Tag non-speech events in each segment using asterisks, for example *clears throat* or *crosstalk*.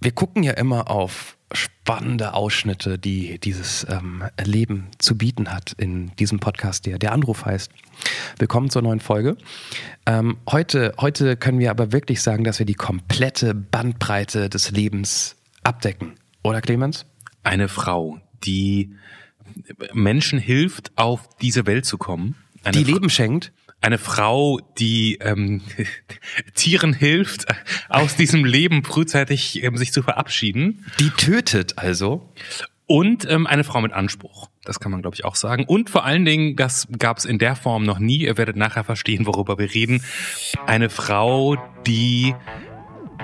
wir gucken ja immer auf spannende Ausschnitte, die dieses ähm, Leben zu bieten hat in diesem Podcast, der der Anruf heißt. Willkommen zur neuen Folge. Ähm, heute, heute können wir aber wirklich sagen, dass wir die komplette Bandbreite des Lebens abdecken. Oder Clemens? Eine Frau, die Menschen hilft, auf diese Welt zu kommen. Eine die Leben schenkt eine Frau, die ähm, *laughs* Tieren hilft, aus diesem Leben frühzeitig ähm, sich zu verabschieden. Die tötet also. Und ähm, eine Frau mit Anspruch. Das kann man, glaube ich, auch sagen. Und vor allen Dingen, das gab es in der Form noch nie. Ihr werdet nachher verstehen, worüber wir reden. Eine Frau, die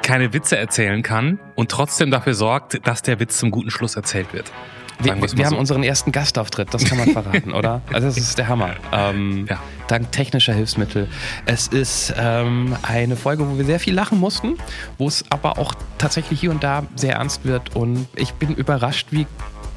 keine Witze erzählen kann und trotzdem dafür sorgt, dass der Witz zum guten Schluss erzählt wird. Wir, wir so. haben unseren ersten Gastauftritt, das kann man verraten, oder? *laughs* Also das ist der Hammer. Ähm, ja. Dank technischer Hilfsmittel. Es ist ähm, eine Folge, wo wir sehr viel lachen mussten, wo es aber auch tatsächlich hier und da sehr ernst wird. Und ich bin überrascht, wie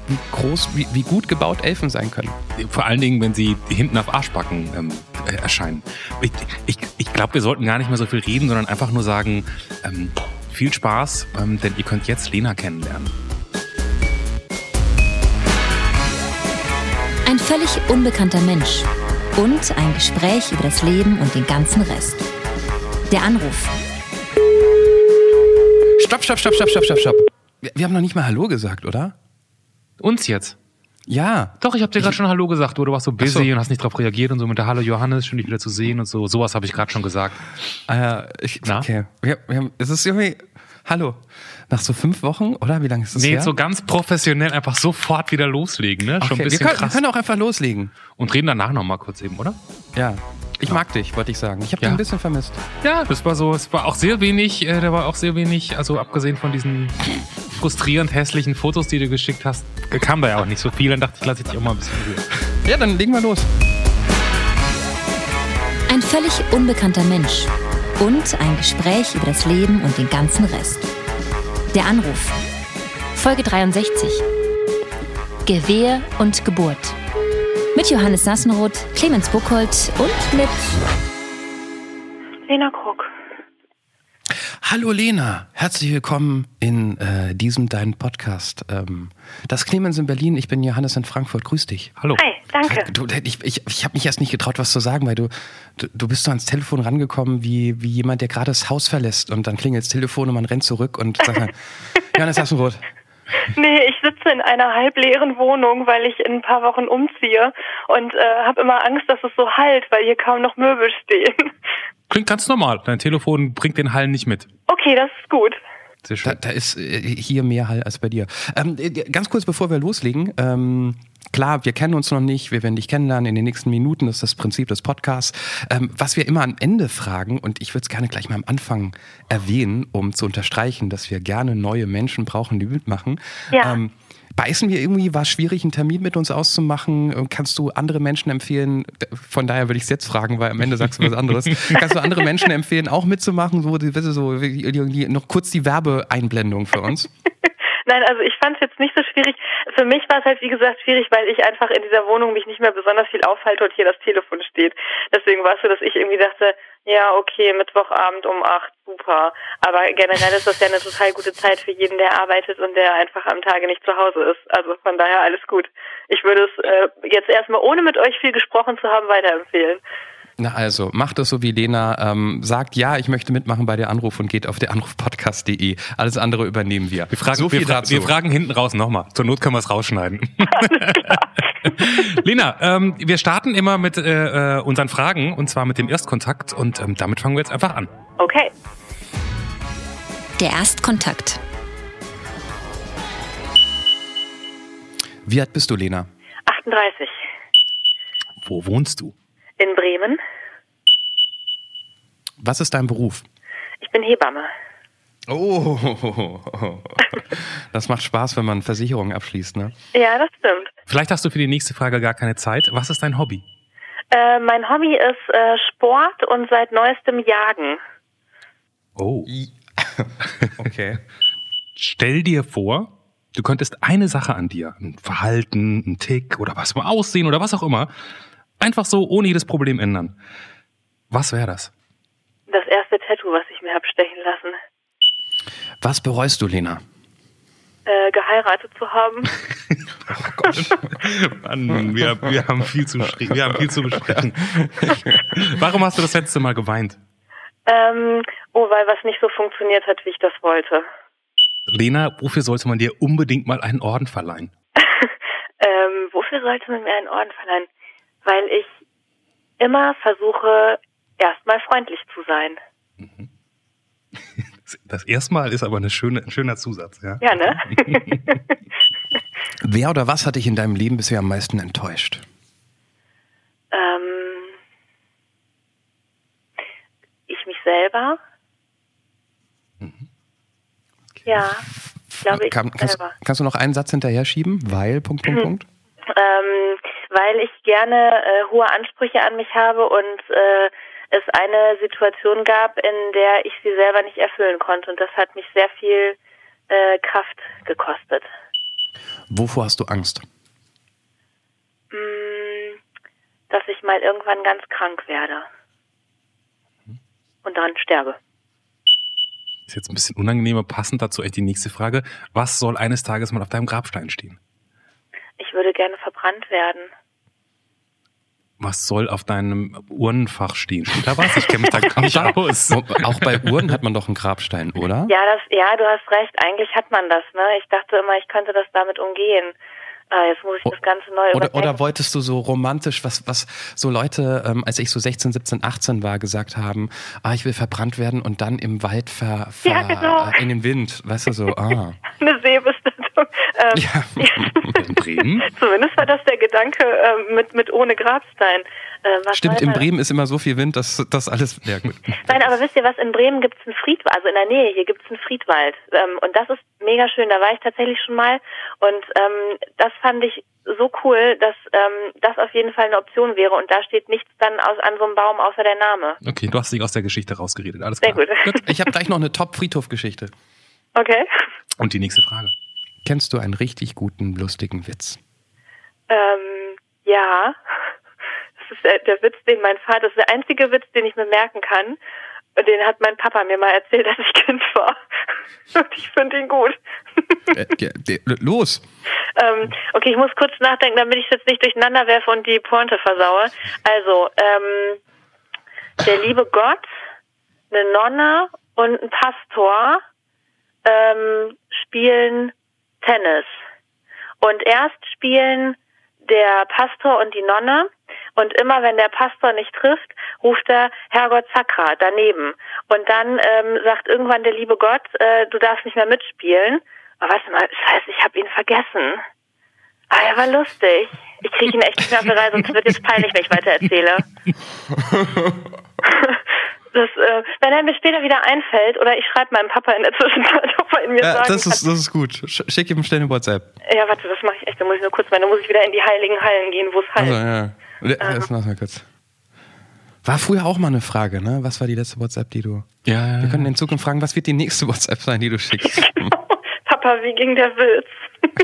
wie groß, wie, wie, gut gebaut Elfen sein können. Vor allen Dingen, wenn sie hinten auf Arschbacken ähm, äh, erscheinen. Ich, ich, ich glaube, wir sollten gar nicht mehr so viel reden, sondern einfach nur sagen, ähm, viel Spaß, ähm, denn ihr könnt jetzt Lena kennenlernen. Ein völlig unbekannter Mensch und ein Gespräch über das Leben und den ganzen Rest. Der Anruf. Stopp, stopp, stopp, stopp, stopp, stopp, stopp. Wir haben noch nicht mal Hallo gesagt, oder? Uns jetzt? Ja. Doch, ich habe dir gerade schon Hallo gesagt. Du warst so busy so. und hast nicht darauf reagiert und so mit der Hallo Johannes, schön dich wieder zu sehen und so. Sowas habe ich gerade schon gesagt. Ah ja, ich, Na? okay. Wir, wir haben, es ist irgendwie, hallo. Nach so fünf Wochen, oder? Wie lange ist das nee, her? so ganz professionell einfach sofort wieder loslegen, ne? Schon okay, ein bisschen wir können, krass. wir können auch einfach loslegen. Und reden danach nochmal kurz eben, oder? Ja. Ich mag dich, wollte ich sagen. Ich habe ja. dich ein bisschen vermisst. Ja, das war so, es war auch sehr wenig, äh, da war auch sehr wenig, also abgesehen von diesen frustrierend hässlichen Fotos, die du geschickt hast, kam da ja auch nicht so viel. Dann dachte ich, lasse ich dich auch mal ein bisschen Ruhe. Ja, dann legen wir los. Ein völlig unbekannter Mensch und ein Gespräch über das Leben und den ganzen Rest. Der Anruf. Folge 63. Gewehr und Geburt. Mit Johannes Sassenroth, Clemens Buchholz und mit Lena Krug. Hallo Lena, herzlich willkommen in äh, diesem deinen Podcast. Ähm, das Clemens in Berlin, ich bin Johannes in Frankfurt. Grüß dich. Hallo. Hi, danke. Du, ich ich, ich habe mich erst nicht getraut, was zu sagen, weil du, du, du bist so ans Telefon rangekommen wie, wie jemand, der gerade das Haus verlässt und dann klingelt das Telefon und man rennt zurück und sagt, *laughs* Johannes Sassenroth. Nee, ich sitze in einer halbleeren Wohnung, weil ich in ein paar Wochen umziehe und äh, habe immer Angst, dass es so halt, weil hier kaum noch Möbel stehen. Klingt ganz normal. Dein Telefon bringt den Hall nicht mit. Okay, das ist gut. Sehr schön. Da, da ist äh, hier mehr Hall als bei dir. Ähm, äh, ganz kurz, bevor wir loslegen. Ähm, klar, wir kennen uns noch nicht, wir werden dich kennenlernen in den nächsten Minuten, das ist das Prinzip des Podcasts. Ähm, was wir immer am Ende fragen, und ich würde es gerne gleich mal am Anfang erwähnen, um zu unterstreichen, dass wir gerne neue Menschen brauchen, die mitmachen. Ja. Ähm, Beißen wir irgendwie? War es schwierig, einen Termin mit uns auszumachen? Kannst du andere Menschen empfehlen? Von daher würde ich es jetzt fragen, weil am Ende sagst du was anderes. *laughs* Kannst du andere Menschen empfehlen, auch mitzumachen? So, so noch kurz die Werbeeinblendung für uns. Nein, also ich fand es jetzt nicht so schwierig. Für mich war es halt, wie gesagt, schwierig, weil ich einfach in dieser Wohnung mich nicht mehr besonders viel aufhalte und hier das Telefon steht. Deswegen war es so, dass ich irgendwie dachte, ja, okay, Mittwochabend um acht, super. Aber generell ist das ja eine total gute Zeit für jeden, der arbeitet und der einfach am Tage nicht zu Hause ist. Also von daher alles gut. Ich würde es äh, jetzt erstmal, ohne mit euch viel gesprochen zu haben, weiterempfehlen. Na also, macht es so wie Lena, ähm, sagt ja, ich möchte mitmachen bei der Anruf und geht auf der Anrufpodcast.de. Alles andere übernehmen wir. Wir fragen, so wir, fra wir, fragen hinten raus nochmal. Zur Not können wir es rausschneiden. *laughs* Lena, ähm, wir starten immer mit äh, äh, unseren Fragen und zwar mit dem Erstkontakt und ähm, damit fangen wir jetzt einfach an. Okay. Der Erstkontakt. Wie alt bist du, Lena? 38. Wo wohnst du? In Bremen. Was ist dein Beruf? Ich bin Hebamme. Oh, *laughs* das macht Spaß, wenn man Versicherungen abschließt, ne? Ja, das stimmt. Vielleicht hast du für die nächste Frage gar keine Zeit. Was ist dein Hobby? Äh, mein Hobby ist äh, Sport und seit neuestem Jagen. Oh. *laughs* okay. Stell dir vor, du könntest eine Sache an dir, ein Verhalten, ein Tick oder was mal aussehen oder was auch immer, Einfach so, ohne jedes Problem ändern. Was wäre das? Das erste Tattoo, was ich mir habe stechen lassen. Was bereust du, Lena? Äh, geheiratet zu haben. *laughs* oh Gott. Mann, wir, wir, haben viel zu, wir haben viel zu besprechen. *laughs* Warum hast du das letzte Mal geweint? Ähm, oh, weil was nicht so funktioniert hat, wie ich das wollte. Lena, wofür sollte man dir unbedingt mal einen Orden verleihen? *laughs* ähm, wofür sollte man mir einen Orden verleihen? Weil ich immer versuche, erstmal freundlich zu sein. Mhm. *laughs* Das erstmal ist aber eine schöne, ein schöner Zusatz, ja. Ja, ne? *laughs* Wer oder was hat dich in deinem Leben bisher am meisten enttäuscht? Ähm, ich mich selber. Mhm. Okay. Ja, glaube ich. Kann, kannst, selber. kannst du noch einen Satz hinterher schieben? Weil, Punkt, Punkt, mhm. Punkt. Ähm, weil ich gerne äh, hohe Ansprüche an mich habe und äh, es eine Situation gab, in der ich sie selber nicht erfüllen konnte. Und das hat mich sehr viel äh, Kraft gekostet. Wovor hast du Angst? Mm, dass ich mal irgendwann ganz krank werde. Und dann sterbe. Ist jetzt ein bisschen unangenehmer, passend dazu echt die nächste Frage. Was soll eines Tages mal auf deinem Grabstein stehen? Ich würde gerne verbrannt werden was soll auf deinem Urnenfach stehen? Steht da was? Ich kenne mich da gar *laughs* nicht aus. Auch bei Uhren hat man doch einen Grabstein, oder? Ja, das, ja, du hast recht. Eigentlich hat man das. Ne? Ich dachte immer, ich könnte das damit umgehen. Ah, jetzt muss ich das Ganze neu oder, oder wolltest du so romantisch, was, was so Leute, ähm, als ich so 16, 17, 18 war, gesagt haben, ah, ich will verbrannt werden und dann im Wald ver, ver ja, genau. in den Wind, weißt du so, *laughs* ah. Eine Seebestattung. *laughs* Ähm, ja. *laughs* in Bremen? Zumindest war das der Gedanke äh, mit, mit ohne Grabstein. Äh, Stimmt, in Bremen ist immer so viel Wind, dass das alles. Ja. Nein, aber wisst ihr was? In Bremen gibt es einen Friedwald, also in der Nähe hier gibt es einen Friedwald. Ähm, und das ist mega schön. Da war ich tatsächlich schon mal. Und ähm, das fand ich so cool, dass ähm, das auf jeden Fall eine Option wäre. Und da steht nichts dann aus, an so einem Baum außer der Name. Okay, du hast dich aus der Geschichte rausgeredet. Alles klar. Sehr gut. gut. Ich habe gleich noch eine Top-Friedhof-Geschichte. Okay. Und die nächste Frage. Kennst du einen richtig guten, lustigen Witz? Ähm, ja ist der, der Witz, den mein Vater, das ist der einzige Witz, den ich mir merken kann. Und den hat mein Papa mir mal erzählt, als ich *laughs* Kind war. Und ich finde ihn gut. Äh, los! Ähm, okay, ich muss kurz nachdenken, damit ich es jetzt nicht durcheinander werfe und die Pointe versaue. Also, ähm, der liebe Gott, eine Nonne und ein Pastor ähm, spielen Tennis. Und erst spielen der Pastor und die Nonne und immer wenn der Pastor nicht trifft, ruft er Herrgott Sakra daneben. Und dann ähm, sagt irgendwann der liebe Gott, äh, du darfst nicht mehr mitspielen. Aber warte mal, scheiße, ich habe ihn vergessen. Ah, er war lustig. Ich kriege ihn echt nicht mehr auf die Reihe, sonst wird jetzt peinlich, wenn ich weiter erzähle. *laughs* *laughs* Das, äh, wenn er mir später wieder einfällt, oder ich schreibe meinem Papa in der Zwischenzeit, *laughs* ob er ihn mir ja, sagen das ist, kann. Das ist gut. Schick ihm schnell eine WhatsApp. Ja, warte, das mache ich echt. Da muss ich nur kurz mal, da muss ich wieder in die heiligen Hallen gehen, wo es heilt. Also, ja. Ähm. mal kurz. War früher auch mal eine Frage, ne? Was war die letzte WhatsApp, die du. Ja, ja. Wir können in Zukunft fragen, was wird die nächste WhatsApp sein, die du schickst? *laughs* genau. Papa, wie ging der Witz? *laughs*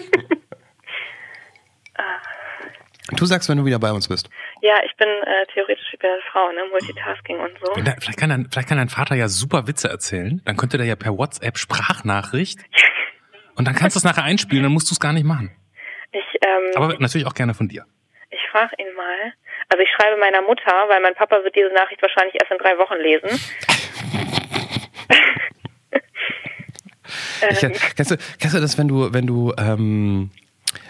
du sagst, wenn du wieder bei uns bist. Ja, ich bin äh, theoretisch bei der Frau, ne? Multitasking und so. Vielleicht kann, dein, vielleicht kann dein Vater ja super Witze erzählen. Dann könnte der ja per WhatsApp Sprachnachricht. *laughs* und dann kannst du es nachher einspielen, dann musst du es gar nicht machen. Ich, ähm, Aber natürlich auch gerne von dir. Ich frage ihn mal. Also ich schreibe meiner Mutter, weil mein Papa wird diese Nachricht wahrscheinlich erst in drei Wochen lesen. *laughs* ich, ähm. kennst, du, kennst du das, wenn du, wenn du ähm,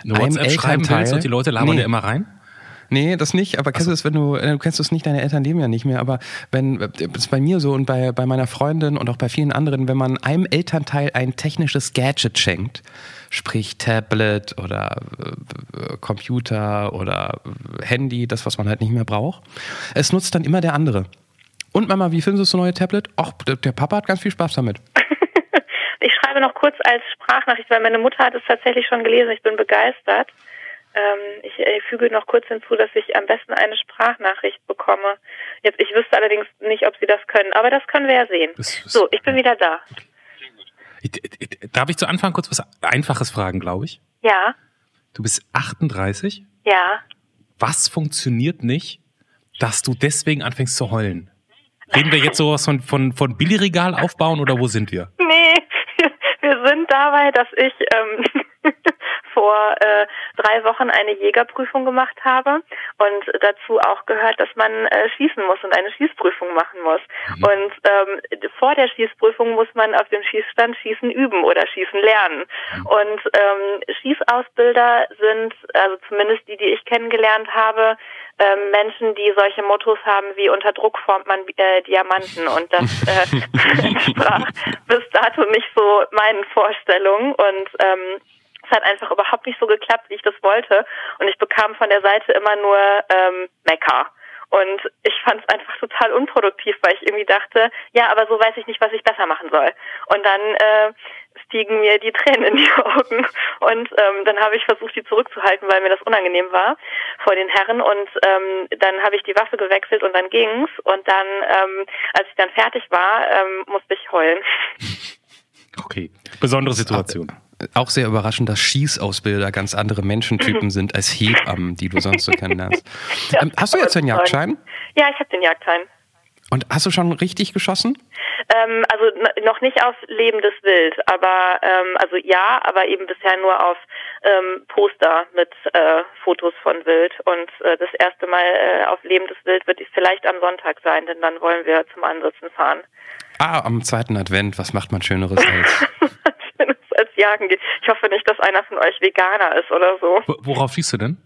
eine WhatsApp schreiben willst und die Leute labern nee. dir immer rein? Nee, das nicht, aber kennst also. du das, wenn du, äh, du kennst es nicht, deine Eltern leben ja nicht mehr, aber wenn, das ist bei mir so und bei, bei meiner Freundin und auch bei vielen anderen, wenn man einem Elternteil ein technisches Gadget schenkt, sprich Tablet oder äh, Computer oder Handy, das, was man halt nicht mehr braucht, es nutzt dann immer der andere. Und Mama, wie findest du das neue Tablet? Ach, der Papa hat ganz viel Spaß damit. *laughs* ich schreibe noch kurz als Sprachnachricht, weil meine Mutter hat es tatsächlich schon gelesen. Ich bin begeistert. Ähm, ich, ich füge noch kurz hinzu, dass ich am besten eine Sprachnachricht bekomme. Jetzt, ich wüsste allerdings nicht, ob Sie das können, aber das können wir ja sehen. Das, so, ich bin wieder da. Darf ich zu Anfang kurz was Einfaches fragen, glaube ich? Ja. Du bist 38? Ja. Was funktioniert nicht, dass du deswegen anfängst zu heulen? Reden wir jetzt sowas von, von, von Billigregal aufbauen oder wo sind wir? Nee, *laughs* dabei, dass ich ähm, *laughs* vor äh, drei Wochen eine Jägerprüfung gemacht habe und dazu auch gehört, dass man äh, schießen muss und eine Schießprüfung machen muss. Mhm. Und ähm, vor der Schießprüfung muss man auf dem Schießstand Schießen üben oder Schießen lernen. Mhm. Und ähm, Schießausbilder sind, also zumindest die, die ich kennengelernt habe, ähm, Menschen, die solche Mottos haben wie unter Druck formt man äh, Diamanten und das *laughs* äh, *laughs* entsprach bis dato nicht so meinen Vorstellungen und ähm, es hat einfach überhaupt nicht so geklappt, wie ich das wollte und ich bekam von der Seite immer nur ähm, Mecker. Und ich fand es einfach total unproduktiv, weil ich irgendwie dachte, ja, aber so weiß ich nicht, was ich besser machen soll. Und dann äh, stiegen mir die Tränen in die *laughs* Augen. Und ähm, dann habe ich versucht, die zurückzuhalten, weil mir das unangenehm war vor den Herren. Und ähm, dann habe ich die Waffe gewechselt und dann ging's. Und dann, ähm, als ich dann fertig war, ähm, musste ich heulen. *laughs* Okay, besondere Situation auch sehr überraschend, dass Schießausbilder ganz andere Menschentypen sind als Hebammen, die du sonst so kennenlernst. *laughs* ja, ähm, hast du jetzt den Jagdschein? Ja, ich habe den Jagdschein. Und hast du schon richtig geschossen? Ähm, also noch nicht auf lebendes Wild, aber ähm, also ja, aber eben bisher nur auf ähm, Poster mit äh, Fotos von Wild. Und äh, das erste Mal äh, auf lebendes Wild wird es vielleicht am Sonntag sein, denn dann wollen wir zum Ansitzen fahren. Ah, am zweiten Advent, was macht man Schöneres als? *laughs* als Jagen geht. Ich hoffe nicht, dass einer von euch Veganer ist oder so. Worauf schießt du denn?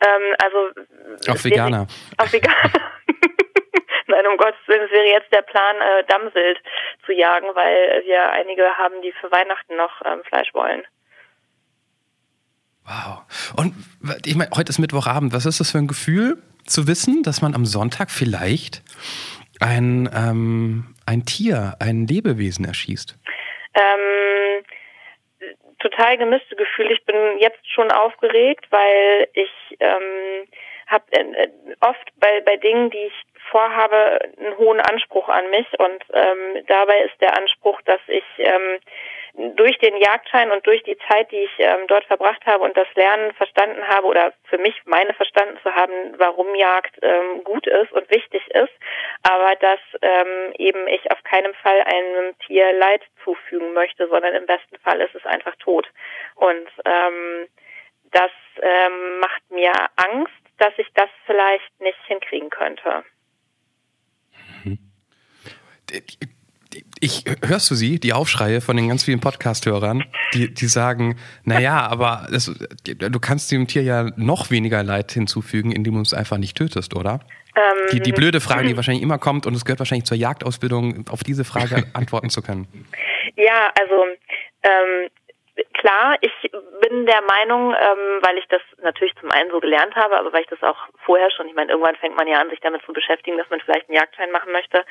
Ähm, also auf Veganer. Auf Veganer. *laughs* Nein, um Gottes Willen, es wäre jetzt der Plan, äh, Dammwild zu jagen, weil wir einige haben, die für Weihnachten noch ähm, Fleisch wollen. Wow. Und ich meine, heute ist Mittwochabend. Was ist das für ein Gefühl, zu wissen, dass man am Sonntag vielleicht ein, ähm, ein Tier, ein Lebewesen erschießt? Ähm, total gemischte Gefühle. Ich bin jetzt schon aufgeregt, weil ich ähm, habe äh, oft bei, bei Dingen, die ich vorhabe, einen hohen Anspruch an mich und ähm, dabei ist der Anspruch, dass ich ähm, durch den Jagdschein und durch die Zeit, die ich ähm, dort verbracht habe und das Lernen verstanden habe oder für mich meine verstanden zu haben, warum Jagd ähm, gut ist und wichtig ist, aber dass ähm, eben ich auf keinen Fall einem Tier Leid zufügen möchte, sondern im besten Fall ist es einfach tot. Und ähm, das ähm, macht mir Angst, dass ich das vielleicht nicht hinkriegen könnte. Mhm ich hörst du sie, die Aufschreie von den ganz vielen Podcast-Hörern, die, die sagen, naja, aber das, du kannst dem Tier ja noch weniger Leid hinzufügen, indem du es einfach nicht tötest, oder? Ähm, die, die blöde Frage, die wahrscheinlich immer kommt, und es gehört wahrscheinlich zur Jagdausbildung, auf diese Frage *laughs* antworten zu können. Ja, also ähm, klar, ich bin der Meinung, ähm, weil ich das natürlich zum einen so gelernt habe, aber weil ich das auch vorher schon, ich meine, irgendwann fängt man ja an, sich damit zu beschäftigen, dass man vielleicht einen Jagdschein machen möchte,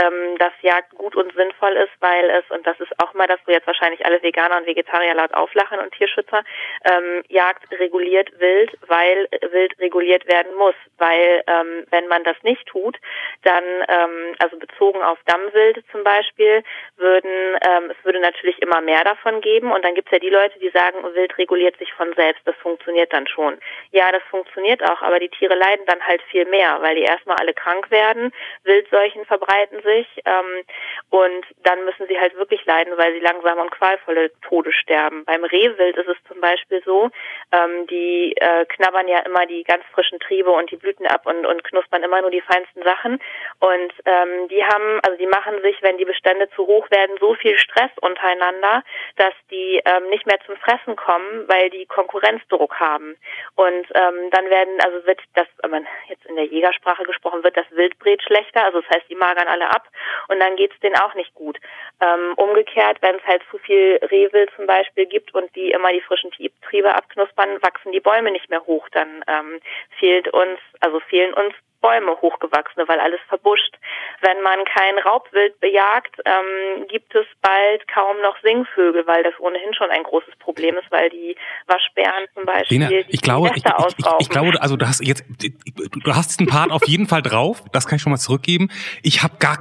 ähm, dass Jagd gut und sinnvoll ist, weil es, und das ist auch mal, dass wir jetzt wahrscheinlich alle Veganer und Vegetarier laut auflachen und Tierschützer, ähm, Jagd reguliert Wild, weil Wild reguliert werden muss, weil ähm, wenn man das nicht tut, dann, ähm, also bezogen auf Dammwild zum Beispiel, würden, ähm, es würde natürlich immer mehr davon geben und dann gibt es ja die Leute, die sagen, Wild reguliert sich von selbst, das funktioniert dann schon. Ja, das funktioniert auch, aber die Tiere leiden dann halt viel mehr, weil die erstmal alle krank werden, Wildseuchen verbreiten sich ähm, und dann müssen sie halt wirklich leiden, weil sie langsam und qualvolle Tode sterben. Beim Rehwild ist es zum Beispiel so, ähm, die äh, knabbern ja immer die ganz frischen Triebe und die Blüten ab und, und knuspern immer nur die feinsten Sachen und ähm, die haben, also die machen sich, wenn die Bestände zu hoch werden, so viel Stress untereinander, dass die ähm, nicht mehr zum Fressen kommen, weil die Konkurrenzdruck haben. Und ähm, dann werden, also wird das, man jetzt in der Jägersprache gesprochen wird, das Wildbret schlechter, also das heißt, die magern alle ab und dann geht's denen auch nicht gut. Ähm, umgekehrt, wenn es halt zu viel Rehwild zum Beispiel gibt und die immer die frischen Triebe abknuspern, wachsen die Bäume nicht mehr hoch. Dann ähm, fehlt uns, also fehlen uns Bäume hochgewachsene, weil alles verbuscht. Wenn man kein Raubwild bejagt, ähm, gibt es bald kaum noch Singvögel, weil das ohnehin schon ein großes Problem ist, weil die Waschbären zum Beispiel Lena, ich glaube, ich, ich, ich, ich, glaube, also du hast jetzt, du hast diesen Part auf jeden Fall drauf. Das kann ich schon mal zurückgeben. Ich habe gar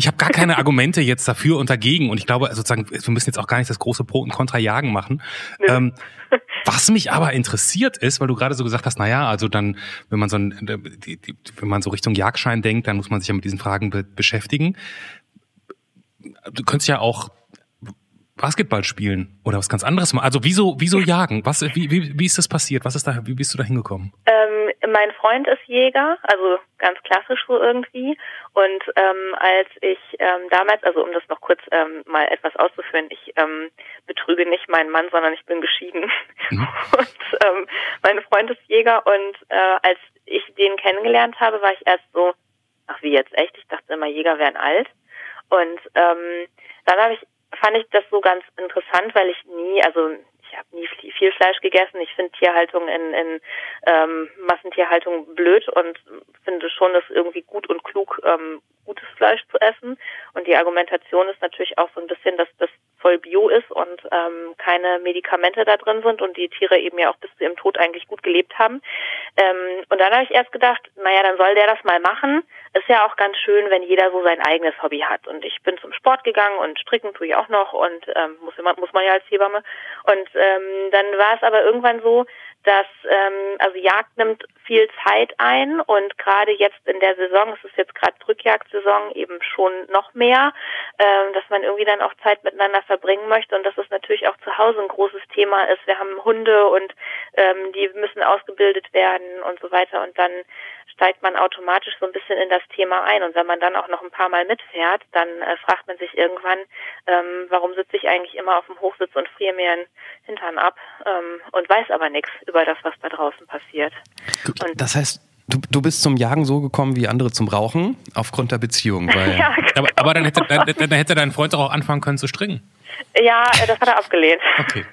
ich habe gar keine Argumente jetzt dafür und dagegen und ich glaube sozusagen, wir müssen jetzt auch gar nicht das große Pro und Contra jagen machen. Ähm, *laughs* was mich aber interessiert ist, weil du gerade so gesagt hast, na ja, also dann, wenn man so ein, die, die, wenn man so Richtung Jagdschein denkt, dann muss man sich ja mit diesen Fragen be beschäftigen. Du könntest ja auch Basketball spielen oder was ganz anderes machen? Also wieso, wieso *laughs* jagen? Was, wie, wie, wie ist das passiert? Was ist da, wie bist du da hingekommen? Ähm, mein Freund ist Jäger, also ganz klassisch so irgendwie. Und ähm, als ich ähm, damals, also um das noch kurz ähm, mal etwas auszuführen, ich ähm, betrüge nicht meinen Mann, sondern ich bin geschieden. Mhm. *laughs* Und ähm, mein Freund ist Jäger und äh, als ich den kennengelernt habe, war ich erst so, ach wie jetzt echt? Ich dachte immer, Jäger wären alt. Und ähm, dann habe ich fand ich das so ganz interessant, weil ich nie, also ich habe nie viel Fleisch gegessen. Ich finde Tierhaltung in, in ähm, Massentierhaltung blöd und finde schon, dass irgendwie gut und klug ähm, gutes Fleisch zu essen. Und die Argumentation ist natürlich auch so ein bisschen, dass das voll bio ist und ähm, keine Medikamente da drin sind und die Tiere eben ja auch bis zu ihrem Tod eigentlich gut gelebt haben. Ähm, und dann habe ich erst gedacht, naja, dann soll der das mal machen. Ist ja auch ganz schön, wenn jeder so sein eigenes Hobby hat. Und ich bin zum Sport gegangen und stricken tue ich auch noch und ähm, muss, immer, muss man ja als Hebamme. Und ähm, dann war es aber irgendwann so, dass ähm, also Jagd nimmt viel Zeit ein und gerade jetzt in der Saison, es ist jetzt gerade Drückjagdsaison, eben schon noch mehr, ähm, dass man irgendwie dann auch Zeit miteinander verbringen möchte und dass es natürlich auch zu Hause ein großes Thema ist. Wir haben Hunde und ähm, die müssen ausgebildet werden und so weiter und dann steigt man automatisch so ein bisschen in das Thema ein. Und wenn man dann auch noch ein paar Mal mitfährt, dann äh, fragt man sich irgendwann, ähm, warum sitze ich eigentlich immer auf dem Hochsitz und friere mir den Hintern ab ähm, und weiß aber nichts über das, was da draußen passiert. Und das heißt, Du, du bist zum Jagen so gekommen wie andere zum Rauchen, aufgrund der Beziehung. *laughs* Weil ja, genau. aber, aber, dann, hätte, dann, dann hätte dein Freund auch anfangen können zu stricken. Ja, das hat er abgelehnt. Okay.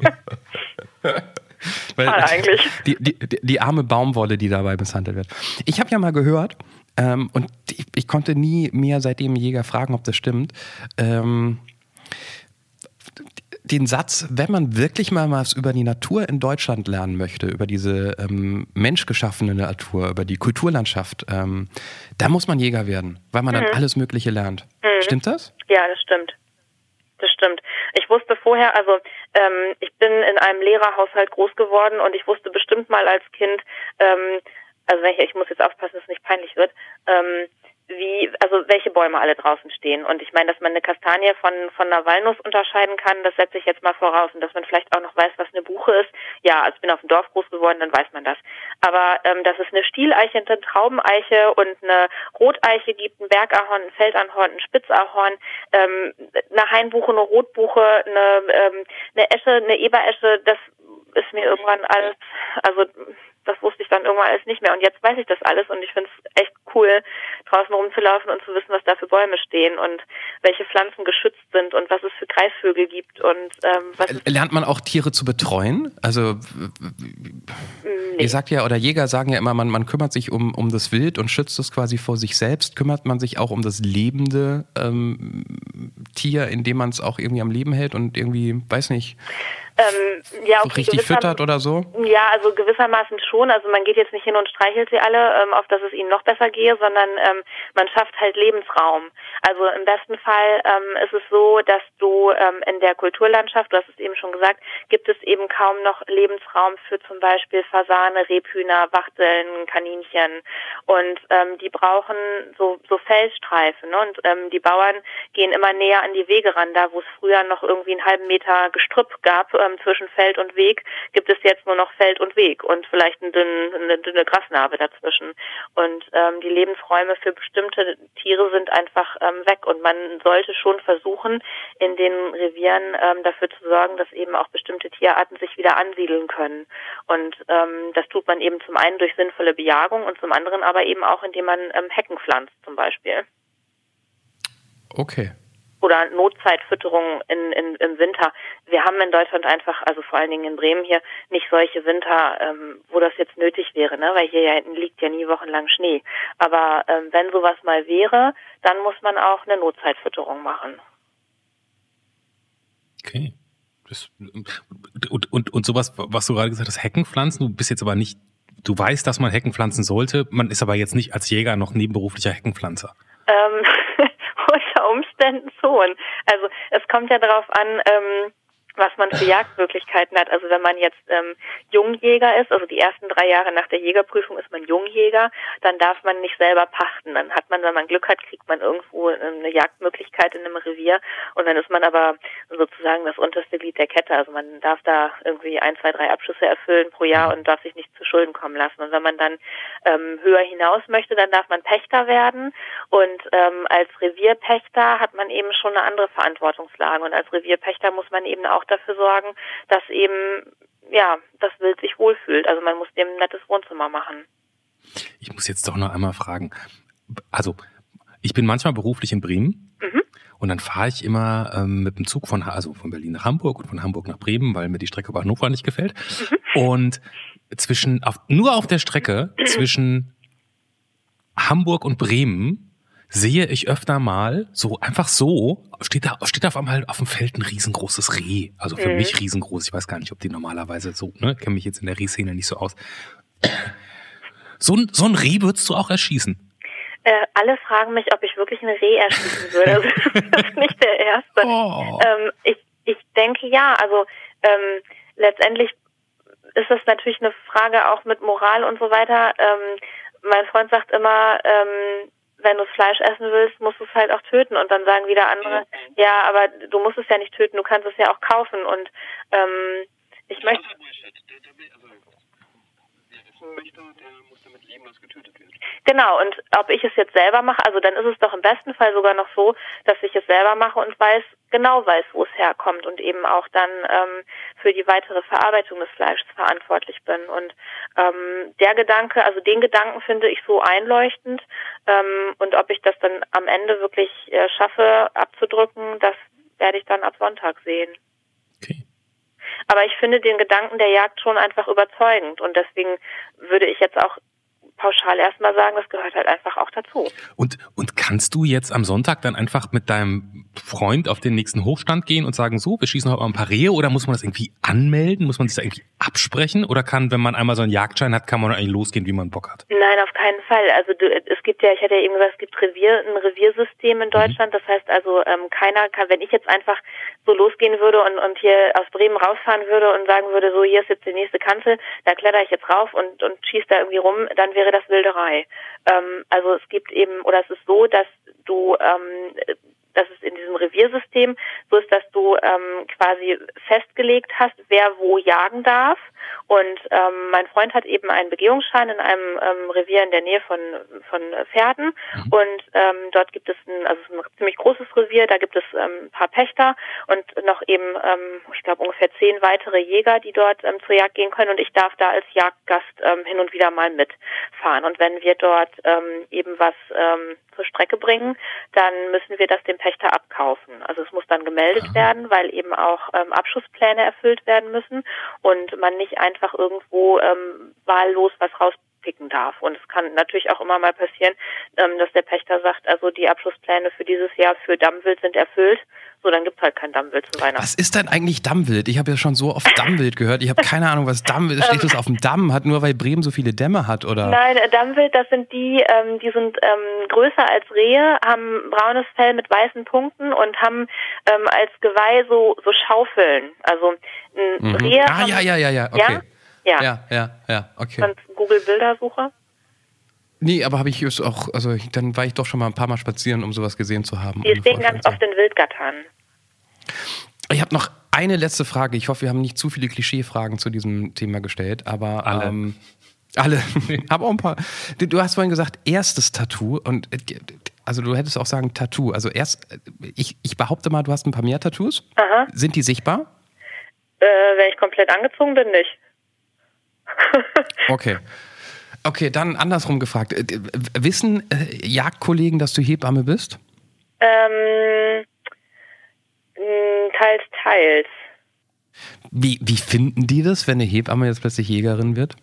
*laughs* Weil eigentlich. Die, die, die, arme Baumwolle, die dabei misshandelt wird. Ich habe ja mal gehört, ähm, und ich, ich, konnte nie mehr seitdem Jäger fragen, ob das stimmt. Ähm, den Satz, wenn man wirklich mal was über die Natur in Deutschland lernen möchte, über diese ähm, menschgeschaffene Natur, über die Kulturlandschaft, ähm, da muss man Jäger werden, weil man mhm. dann alles Mögliche lernt. Mhm. Stimmt das? Ja, das stimmt. Das stimmt. Ich wusste vorher, also ähm, ich bin in einem Lehrerhaushalt groß geworden und ich wusste bestimmt mal als Kind, ähm, also ich, ich muss jetzt aufpassen, dass es nicht peinlich wird, ähm, wie, also welche Bäume alle draußen stehen. Und ich meine, dass man eine Kastanie von, von einer Walnuss unterscheiden kann, das setze ich jetzt mal voraus. Und dass man vielleicht auch noch weiß, was eine Buche ist. Ja, ich bin auf dem Dorf groß geworden, dann weiß man das. Aber ähm, dass es eine Stieleiche, eine Traubeneiche und eine Roteiche gibt, ein Bergahorn, ein Feldahorn, ein Spitzahorn, ähm, eine Hainbuche, eine Rotbuche, eine, ähm, eine Esche, eine Eberesche, das ist mir irgendwann alles, also das wusste ich dann irgendwann alles nicht mehr. Und jetzt weiß ich das alles und ich finde es echt cool, draußen rumzulaufen und zu wissen, was da für Bäume stehen und welche Pflanzen geschützt sind und was es für Greifvögel gibt und ähm, was lernt man auch Tiere zu betreuen? Also nee. ihr sagt ja oder Jäger sagen ja immer, man, man kümmert sich um, um das Wild und schützt es quasi vor sich selbst. Kümmert man sich auch um das lebende ähm, Tier, indem man es auch irgendwie am Leben hält und irgendwie, weiß nicht. Ähm, ja, okay, richtig füttert oder so? Ja, also gewissermaßen schon. Also man geht jetzt nicht hin und streichelt sie alle, ähm, auf dass es ihnen noch besser gehe, sondern ähm, man schafft halt Lebensraum. Also im besten Fall ähm, ist es so, dass du ähm, in der Kulturlandschaft, du hast es eben schon gesagt, gibt es eben kaum noch Lebensraum für zum Beispiel Fasane, Rebhühner, Wachteln, Kaninchen. Und ähm, die brauchen so, so Felsstreifen. Ne? Und ähm, die Bauern gehen immer näher an die Wege ran, da wo es früher noch irgendwie einen halben Meter Gestrüpp gab ähm, zwischen Feld und Weg, gibt es jetzt nur noch Feld und Weg und vielleicht eine dünne, eine dünne Grasnarbe dazwischen. Und ähm, die Lebensräume für bestimmte Tiere sind einfach ähm, weg und man sollte schon versuchen, in den Revieren ähm, dafür zu sorgen, dass eben auch bestimmte Tierarten sich wieder ansiedeln können. Und ähm, das tut man eben zum einen durch sinnvolle Bejagung und zum anderen aber eben auch, indem man ähm, Hecken pflanzt zum Beispiel. Okay oder Notzeitfütterung in, in, im Winter. Wir haben in Deutschland einfach, also vor allen Dingen in Bremen hier, nicht solche Winter, ähm, wo das jetzt nötig wäre, ne? weil hier ja liegt ja nie wochenlang Schnee. Aber ähm, wenn sowas mal wäre, dann muss man auch eine Notzeitfütterung machen. Okay. Das, und, und, und sowas, was du gerade gesagt hast, Heckenpflanzen, du bist jetzt aber nicht, du weißt, dass man Hecken pflanzen sollte, man ist aber jetzt nicht als Jäger noch nebenberuflicher Heckenpflanzer. Ähm, *laughs* unter Umständen schon. Also es kommt ja darauf an, ähm, was man für Jagdmöglichkeiten hat. Also wenn man jetzt ähm, Jungjäger ist, also die ersten drei Jahre nach der Jägerprüfung ist man Jungjäger, dann darf man nicht selber pachten. Dann hat man, wenn man Glück hat, kriegt man irgendwo ähm, eine Jagdmöglichkeit in einem Revier und dann ist man aber sozusagen das unterste Glied der Kette. Also man darf da irgendwie ein, zwei, drei Abschüsse erfüllen pro Jahr und darf sich nicht zu Schulden kommen lassen. Und wenn man dann ähm, höher hinaus möchte, dann darf man Pächter werden und ähm, als Revierpächter hat man eben schon eine andere Verantwortungslage und als Revierpächter muss man eben auch dafür sorgen, dass eben ja das Wild sich wohlfühlt. Also man muss dem ein nettes Wohnzimmer machen. Ich muss jetzt doch noch einmal fragen. Also ich bin manchmal beruflich in Bremen. Mhm. Und dann fahre ich immer ähm, mit dem Zug von, also von Berlin nach Hamburg und von Hamburg nach Bremen, weil mir die Strecke über Hannover nicht gefällt. Mhm. Und zwischen, auf, nur auf der Strecke *clears throat* zwischen Hamburg und Bremen sehe ich öfter mal so einfach so steht da steht auf einmal auf dem Feld ein riesengroßes Reh. Also für mhm. mich riesengroß. Ich weiß gar nicht ob die normalerweise so ne kenne mich jetzt in der Rehszene nicht so aus. So ein so ein Reh würdest du auch erschießen? Äh, alle fragen mich ob ich wirklich ein Reh erschießen würde. Also, *laughs* das ist nicht der erste. Oh. ähm, ich ich denke ja. Also ähm, letztendlich ist das natürlich eine Frage auch mit Moral und so weiter. Ähm, mein Freund sagt immer, ähm, wenn du Fleisch essen willst, musst du es halt auch töten. Und dann sagen wieder andere, ja, aber du musst es ja nicht töten, du kannst es ja auch kaufen. Und ähm, ich möchte. Genau, und ob ich es jetzt selber mache, also dann ist es doch im besten Fall sogar noch so, dass ich es selber mache und weiß, genau weiß, wo es herkommt und eben auch dann ähm, für die weitere Verarbeitung des Fleisches verantwortlich bin. Und ähm, der Gedanke, also den Gedanken finde ich so einleuchtend ähm, und ob ich das dann am Ende wirklich äh, schaffe abzudrücken, das werde ich dann ab Sonntag sehen. Aber ich finde den Gedanken der Jagd schon einfach überzeugend und deswegen würde ich jetzt auch pauschal erstmal sagen, das gehört halt einfach auch dazu. Und, und kannst du jetzt am Sonntag dann einfach mit deinem Freund auf den nächsten Hochstand gehen und sagen, so, wir schießen heute mal ein paar Rehe oder muss man das irgendwie anmelden? Muss man sich da irgendwie absprechen? Oder kann, wenn man einmal so einen Jagdschein hat, kann man eigentlich losgehen, wie man Bock hat? Nein, auf keinen Fall. Also du, es gibt ja, ich hatte ja eben gesagt, es gibt Revier, ein Reviersystem in mhm. Deutschland. Mhm. Das heißt also, ähm, keiner kann, wenn ich jetzt einfach so losgehen würde und, und hier aus Bremen rausfahren würde und sagen würde, so, hier ist jetzt die nächste Kanzel, da kletter ich jetzt rauf und, und schieße da irgendwie rum, dann wäre das Wilderei. Ähm, also es gibt eben, oder es ist so, dass du ähm, dass es in diesem Reviersystem so ist, dass du ähm, quasi festgelegt hast, wer wo jagen darf. Und ähm, mein Freund hat eben einen Begehungsschein in einem ähm, Revier in der Nähe von, von Pferden. Mhm. Und ähm, dort gibt es ein, also ein ziemlich großes Revier, da gibt es ähm, ein paar Pächter und noch eben, ähm, ich glaube, ungefähr zehn weitere Jäger, die dort ähm, zur Jagd gehen können. Und ich darf da als Jagdgast ähm, hin und wieder mal mitfahren. Und wenn wir dort ähm, eben was ähm, zur Strecke bringen, dann müssen wir das dem Pächter abkaufen. Also es muss dann gemeldet Aha. werden, weil eben auch ähm, Abschusspläne erfüllt werden müssen und man nicht einfach irgendwo ähm, wahllos was rauspicken darf. Und es kann natürlich auch immer mal passieren, ähm, dass der Pächter sagt, also die Abschlusspläne für dieses Jahr für Dammwild sind erfüllt so, dann gibt's halt kein Dammwild zu Weihnachten. Was ist denn eigentlich Dammwild? Ich habe ja schon so oft Dammwild gehört. Ich habe keine Ahnung, was Dammwild ist. Steht das auf dem Damm? Hat nur weil Bremen so viele Dämme hat, oder? Nein, äh, Dammwild, das sind die, ähm, die sind ähm, größer als Rehe, haben braunes Fell mit weißen Punkten und haben ähm, als Geweih so, so Schaufeln. Also ein mhm. Rehe. Ah, haben, ja, ja, ja, ja, okay. Ja, ja, ja, ja okay. Sonst Google Bildersuche. Nee, aber habe ich es auch, also dann war ich doch schon mal ein paar Mal spazieren, um sowas gesehen zu haben. Die stehen ganz oft in Wildgattern. Ich habe noch eine letzte Frage. Ich hoffe, wir haben nicht zu viele Klischeefragen zu diesem Thema gestellt, aber alle. Ähm, alle. *laughs* aber auch ein paar. Du, du, hast vorhin gesagt, erstes Tattoo und äh, also du hättest auch sagen Tattoo. Also erst, äh, ich, ich behaupte mal, du hast ein paar mehr Tattoos. Aha. Sind die sichtbar? Äh, wenn ich komplett angezogen bin, nicht. *laughs* okay. Okay, dann andersrum gefragt. Äh, wissen äh, Jagdkollegen, dass du Hebamme bist? Ähm, teils, teils. Wie, wie finden die das, wenn eine Hebamme jetzt plötzlich Jägerin wird?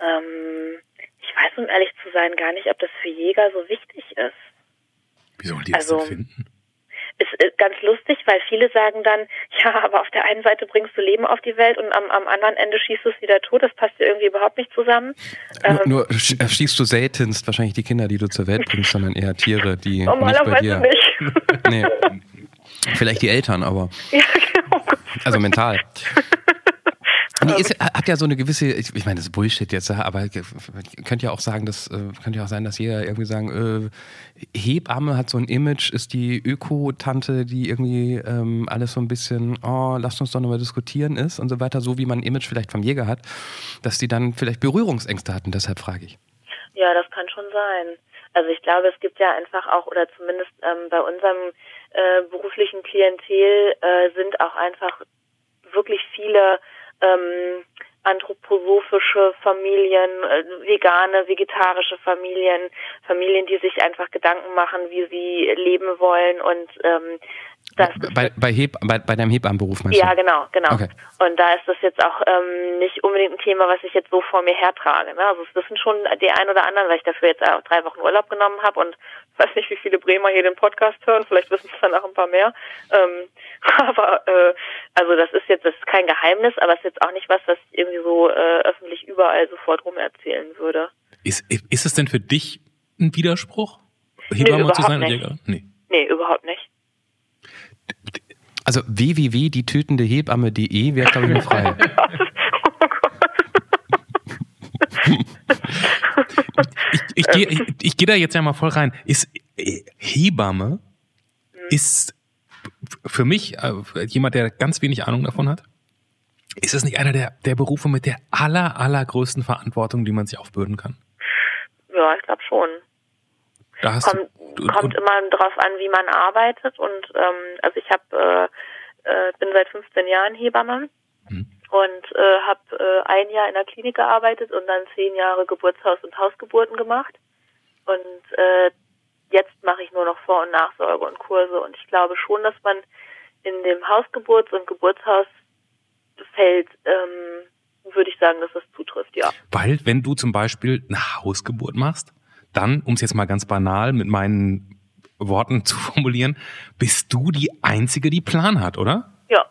Ähm, ich weiß, um ehrlich zu sein, gar nicht, ob das für Jäger so wichtig ist. Wie sollen die das also, denn finden? Ist ganz lustig, weil viele sagen dann, ja, aber auf der einen Seite bringst du Leben auf die Welt und am, am anderen Ende schießt du es wieder tot. Das passt ja irgendwie überhaupt nicht zusammen. Nur, ähm, nur äh, schießt du seltenst wahrscheinlich die Kinder, die du zur Welt bringst, sondern eher Tiere, die nicht bei dir. Nicht. *laughs* nee. Vielleicht die Eltern, aber. Ja, genau. Also mental. *laughs* Nee, ist, hat ja so eine gewisse, ich, ich meine, das ist Bullshit jetzt, aber könnte ja auch sagen, dass äh, könnte ja auch sein, dass jeder irgendwie sagen, äh, Hebamme hat so ein Image, ist die Öko-Tante, die irgendwie ähm, alles so ein bisschen, oh, lasst uns doch nochmal diskutieren ist und so weiter, so wie man ein Image vielleicht vom Jäger hat, dass die dann vielleicht Berührungsängste hatten, deshalb frage ich. Ja, das kann schon sein. Also ich glaube, es gibt ja einfach auch, oder zumindest ähm, bei unserem äh, beruflichen Klientel äh, sind auch einfach wirklich viele ähm, anthroposophische Familien, äh, vegane, vegetarische Familien, Familien, die sich einfach Gedanken machen, wie sie leben wollen und ähm, das bei, bei, Heb, bei, bei deinem Hebammenberuf meinst du? Ja, genau, genau. Okay. Und da ist das jetzt auch ähm, nicht unbedingt ein Thema, was ich jetzt so vor mir hertrage. Ne? Also es wissen schon die ein oder anderen, weil ich dafür jetzt auch drei Wochen Urlaub genommen habe und *laughs* weiß nicht, wie viele Bremer hier den Podcast hören, vielleicht wissen es dann auch ein paar mehr. Ähm, *laughs* aber äh, also das ist jetzt das ist kein Geheimnis, aber es ist jetzt auch nicht was, was ich irgendwie so äh, öffentlich überall sofort rum erzählen würde. Ist, ist es denn für dich ein Widerspruch? Hebamme nee, zu sein? Nicht. Nee. nee, überhaupt nicht. Also www.dietötendehebamme.de wäre, glaube ich, nur frei. *laughs* ich, ich gehe ich, ich geh da jetzt ja mal voll rein. Ist Hebamme ist für mich äh, jemand, der ganz wenig Ahnung davon hat. Ist es nicht einer der, der Berufe mit der aller, allergrößten Verantwortung, die man sich aufbürden kann? Ja, ich glaube schon. Da kommt, du, kommt immer drauf an, wie man arbeitet und ähm, also ich habe äh, äh, bin seit 15 Jahren Hebamme hm. und äh, habe äh, ein Jahr in der Klinik gearbeitet und dann zehn Jahre Geburtshaus und Hausgeburten gemacht und äh, jetzt mache ich nur noch Vor- und Nachsorge und Kurse und ich glaube schon, dass man in dem Hausgeburts- und Geburtshausfeld ähm, würde ich sagen, dass das zutrifft, ja. Weil wenn du zum Beispiel eine Hausgeburt machst, dann, um es jetzt mal ganz banal mit meinen Worten zu *laughs* formulieren, bist du die Einzige, die Plan hat, oder? Ja.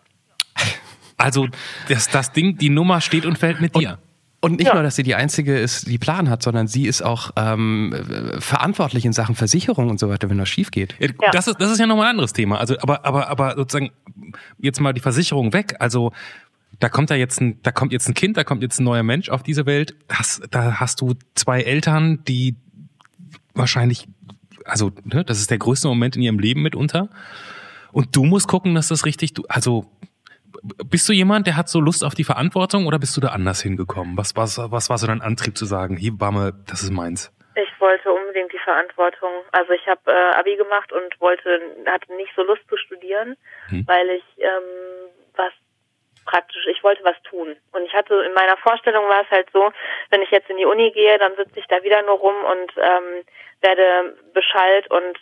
Also das, das Ding, die Nummer steht und fällt mit dir. Und nicht ja. nur, dass sie die Einzige ist, die Plan hat, sondern sie ist auch ähm, verantwortlich in Sachen Versicherung und so weiter, wenn das schief geht. Ja, das, ist, das ist ja nochmal ein anderes Thema. Also, aber, aber, aber sozusagen jetzt mal die Versicherung weg. Also da kommt da jetzt ein, da kommt jetzt ein Kind, da kommt jetzt ein neuer Mensch auf diese Welt. Das, da hast du zwei Eltern, die wahrscheinlich, also ne, das ist der größte Moment in ihrem Leben mitunter. Und du musst gucken, dass das richtig, du, also bist du jemand, der hat so Lust auf die Verantwortung oder bist du da anders hingekommen? Was, was, was war so dein Antrieb zu sagen, Hebamme, das ist meins? Ich wollte unbedingt die Verantwortung. Also ich habe äh, Abi gemacht und wollte, hatte nicht so Lust zu studieren, hm. weil ich ähm, praktisch, ich wollte was tun. Und ich hatte in meiner Vorstellung war es halt so, wenn ich jetzt in die Uni gehe, dann sitze ich da wieder nur rum und ähm, werde beschallt und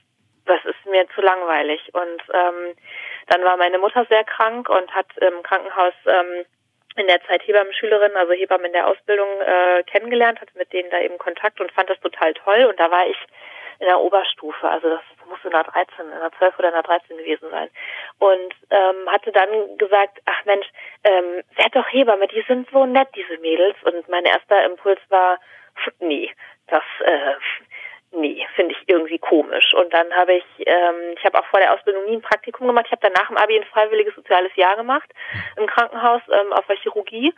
das ist mir zu langweilig. Und ähm, dann war meine Mutter sehr krank und hat im Krankenhaus ähm, in der Zeit Hebammenschülerin, also Hebammen in der Ausbildung äh, kennengelernt, hatte mit denen da eben Kontakt und fand das total toll. Und da war ich in der Oberstufe, also das muss in der 13, in der 12 oder in der 13 gewesen sein. Und ähm, hatte dann gesagt, ach Mensch, ähm, werd doch Hebamme, die sind so nett, diese Mädels. Und mein erster Impuls war, nee, das, äh, nee, finde ich irgendwie komisch. Und dann habe ich, ähm, ich habe auch vor der Ausbildung nie ein Praktikum gemacht. Ich habe danach im Abi ein freiwilliges soziales Jahr gemacht im Krankenhaus ähm, auf der Chirurgie.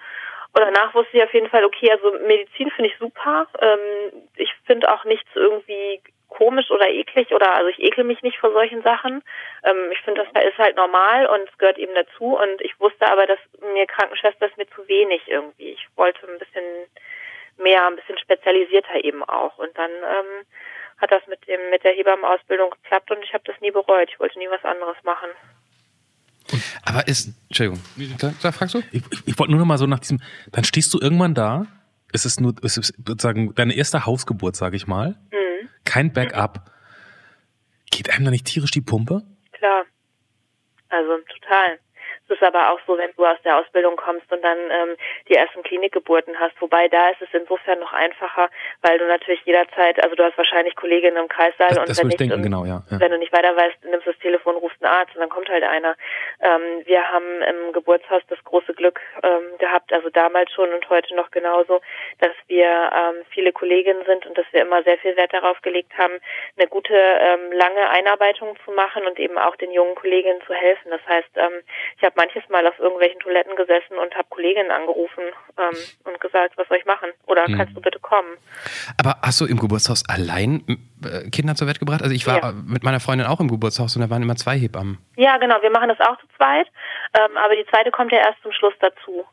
Und danach wusste ich auf jeden Fall, okay, also Medizin finde ich super. Ähm, ich finde auch nichts irgendwie komisch oder eklig oder also ich ekel mich nicht vor solchen Sachen. Ähm, ich finde, das ist halt normal und es gehört eben dazu. Und ich wusste aber, dass mir Krankenschwester ist mir zu wenig irgendwie. Ich wollte ein bisschen mehr, ein bisschen spezialisierter eben auch. Und dann ähm, hat das mit dem mit der Hebammenausbildung geklappt und ich habe das nie bereut. Ich wollte nie was anderes machen. Aber ist, Entschuldigung, da, da fragst du? Ich, ich, ich wollte nur noch mal so nach diesem, dann stehst du irgendwann da, es ist nur, es ist sozusagen deine erste Hausgeburt, sage ich mal, mhm. Kein Backup. Geht einem da nicht tierisch die Pumpe? Klar. Also total. Es ist aber auch so, wenn du aus der Ausbildung kommst und dann ähm, die ersten Klinikgeburten hast. Wobei da ist es insofern noch einfacher, weil du natürlich jederzeit, also du hast wahrscheinlich Kolleginnen im Kreissaal das, und das wenn, nicht, denken, genau, ja, ja. wenn du nicht weiter weißt, nimmst du das Telefon, rufst einen Arzt und dann kommt halt einer. Ähm, wir haben im Geburtshaus das große Glück ähm, gehabt, also damals schon und heute noch genauso, dass wir ähm, viele Kolleginnen sind und dass wir immer sehr viel Wert darauf gelegt haben, eine gute ähm, lange Einarbeitung zu machen und eben auch den jungen Kolleginnen zu helfen. Das heißt, ähm, ich habe manches Mal auf irgendwelchen Toiletten gesessen und habe Kolleginnen angerufen ähm, und gesagt, was soll ich machen? Oder mhm. kannst du bitte kommen? Aber hast du im Geburtshaus allein äh, Kinder zur Welt gebracht? Also ich war ja. mit meiner Freundin auch im Geburtshaus und da waren immer zwei Hebammen. Ja, genau. Wir machen das auch zu zweit, ähm, aber die zweite kommt ja erst zum Schluss dazu.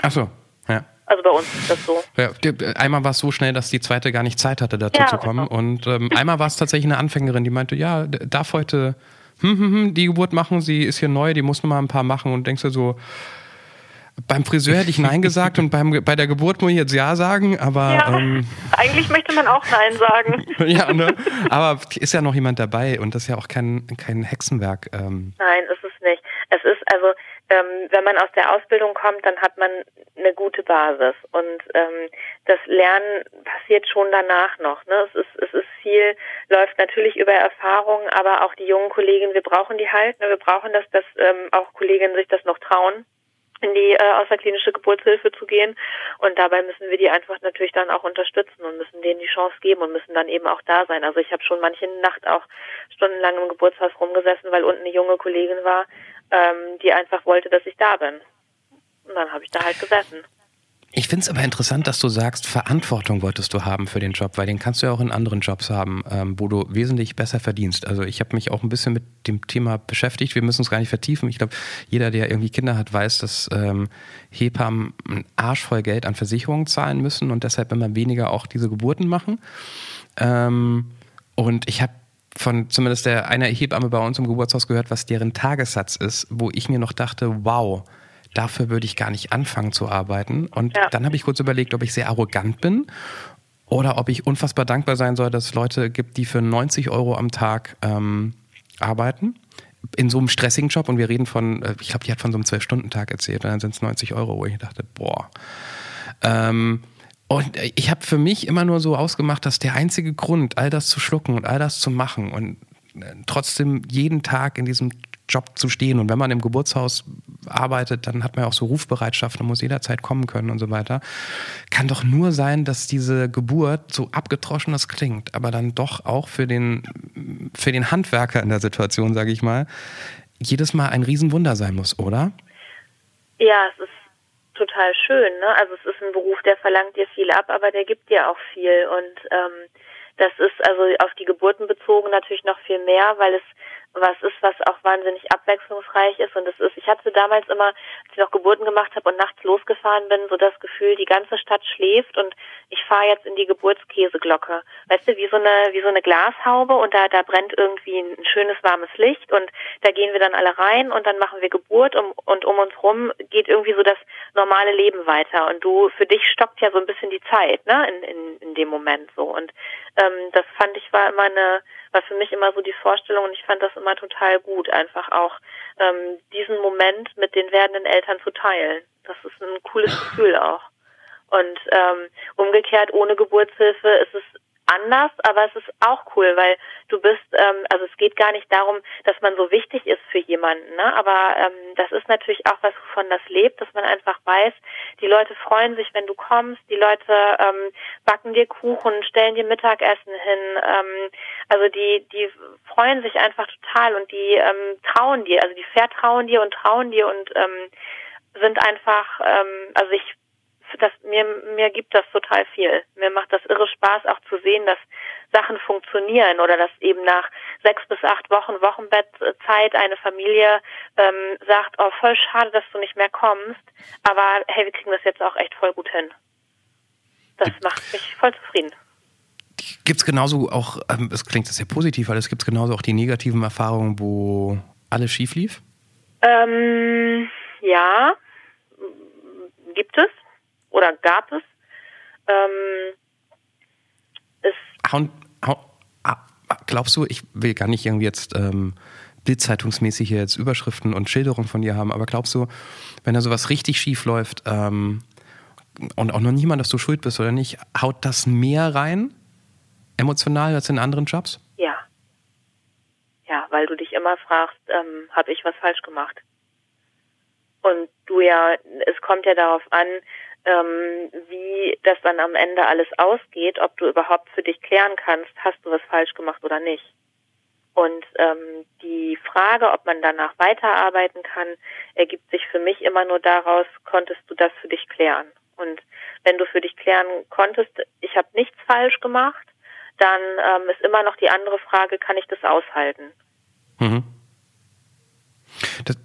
Ach so, ja. Also bei uns ist das so. Ja, einmal war es so schnell, dass die zweite gar nicht Zeit hatte, dazu ja, zu kommen. Genau. Und ähm, einmal war es tatsächlich eine Anfängerin, die meinte, ja, darf heute hm, hm, hm, die Geburt machen, sie ist hier neu, die muss noch mal ein paar machen und denkst du so, beim Friseur hätte ich Nein gesagt und beim, bei der Geburt muss ich jetzt Ja sagen, aber. Ja, ähm, eigentlich möchte man auch Nein sagen. *laughs* ja, ne? Aber ist ja noch jemand dabei und das ist ja auch kein, kein Hexenwerk. Ähm. Nein, ist es nicht. Es ist also, ähm, wenn man aus der Ausbildung kommt, dann hat man eine gute Basis und ähm, das Lernen passiert schon danach noch. Ne? Es ist es ist viel läuft natürlich über Erfahrung, aber auch die jungen Kollegen, wir brauchen die halt. Ne? Wir brauchen das, dass ähm, auch Kolleginnen sich das noch trauen in die äh, außerklinische Geburtshilfe zu gehen. Und dabei müssen wir die einfach natürlich dann auch unterstützen und müssen denen die Chance geben und müssen dann eben auch da sein. Also ich habe schon manche Nacht auch stundenlang im Geburtshaus rumgesessen, weil unten eine junge Kollegin war, ähm, die einfach wollte, dass ich da bin. Und dann habe ich da halt gesessen. Ich finde es aber interessant, dass du sagst, Verantwortung wolltest du haben für den Job, weil den kannst du ja auch in anderen Jobs haben, ähm, wo du wesentlich besser verdienst. Also ich habe mich auch ein bisschen mit dem Thema beschäftigt. Wir müssen es gar nicht vertiefen. Ich glaube, jeder, der irgendwie Kinder hat, weiß, dass ähm, Hebammen einen Arsch voll Geld an Versicherungen zahlen müssen und deshalb immer weniger auch diese Geburten machen. Ähm, und ich habe von zumindest der einer Hebamme bei uns im Geburtshaus gehört, was deren Tagessatz ist, wo ich mir noch dachte, wow, dafür würde ich gar nicht anfangen zu arbeiten. Und ja. dann habe ich kurz überlegt, ob ich sehr arrogant bin oder ob ich unfassbar dankbar sein soll, dass es Leute gibt, die für 90 Euro am Tag ähm, arbeiten. In so einem stressigen Job und wir reden von, äh, ich glaube, die hat von so einem 12-Stunden-Tag erzählt und dann sind es 90 Euro, wo ich dachte, boah. Ähm, und ich habe für mich immer nur so ausgemacht, dass der einzige Grund, all das zu schlucken und all das zu machen und äh, trotzdem jeden Tag in diesem Job zu stehen. Und wenn man im Geburtshaus arbeitet, dann hat man ja auch so Rufbereitschaft und muss jederzeit kommen können und so weiter. Kann doch nur sein, dass diese Geburt, so abgetroschen das klingt, aber dann doch auch für den, für den Handwerker in der Situation, sage ich mal, jedes Mal ein Riesenwunder sein muss, oder? Ja, es ist total schön. Ne? Also es ist ein Beruf, der verlangt dir viel ab, aber der gibt dir auch viel. Und ähm, das ist also auf die Geburten bezogen natürlich noch viel mehr, weil es was ist, was auch wahnsinnig abwechslungsreich ist. Und es ist, ich hatte damals immer, als ich noch Geburten gemacht habe und nachts losgefahren bin, so das Gefühl, die ganze Stadt schläft und ich fahre jetzt in die Geburtskäseglocke. Weißt du, wie so eine, wie so eine Glashaube und da, da brennt irgendwie ein schönes warmes Licht und da gehen wir dann alle rein und dann machen wir Geburt und, und um uns rum geht irgendwie so das normale Leben weiter. Und du, für dich stockt ja so ein bisschen die Zeit, ne, in, in, in dem Moment so. Und ähm, das fand ich war immer eine, war für mich immer so die Vorstellung und ich fand das immer total gut, einfach auch ähm, diesen Moment mit den werdenden Eltern zu teilen. Das ist ein cooles *laughs* Gefühl auch. Und ähm, umgekehrt, ohne Geburtshilfe ist es anders, aber es ist auch cool, weil du bist, ähm, also es geht gar nicht darum, dass man so wichtig ist für jemanden, ne? aber ähm, das ist natürlich auch was, wovon das lebt, dass man einfach weiß, die Leute freuen sich, wenn du kommst, die Leute ähm, backen dir Kuchen, stellen dir Mittagessen hin, ähm, also die, die freuen sich einfach total und die ähm, trauen dir, also die vertrauen dir und trauen dir und ähm, sind einfach, ähm, also ich das, mir, mir gibt das total viel. Mir macht das irre Spaß, auch zu sehen, dass Sachen funktionieren oder dass eben nach sechs bis acht Wochen Wochenbettzeit eine Familie ähm, sagt, oh, voll schade, dass du nicht mehr kommst, aber hey, wir kriegen das jetzt auch echt voll gut hin. Das macht mich voll zufrieden. Gibt es genauso auch, ähm, es klingt sehr positiv, aber es gibt genauso auch die negativen Erfahrungen, wo alles schief lief? Ähm, ja, gibt es oder gab es. Ähm, es hauen, hauen, ah, glaubst du, ich will gar nicht irgendwie jetzt ähm, Bildzeitungsmäßig hier jetzt Überschriften und Schilderungen von dir haben, aber glaubst du, wenn da sowas richtig schief läuft ähm, und auch noch niemand, dass du schuld bist oder nicht, haut das mehr rein, emotional als in anderen Jobs? Ja. Ja, weil du dich immer fragst, ähm, habe ich was falsch gemacht? Und du ja, es kommt ja darauf an, ähm, wie das dann am Ende alles ausgeht, ob du überhaupt für dich klären kannst, hast du was falsch gemacht oder nicht. Und ähm, die Frage, ob man danach weiterarbeiten kann, ergibt sich für mich immer nur daraus, konntest du das für dich klären? Und wenn du für dich klären konntest, ich habe nichts falsch gemacht, dann ähm, ist immer noch die andere Frage, kann ich das aushalten? Mhm. Das,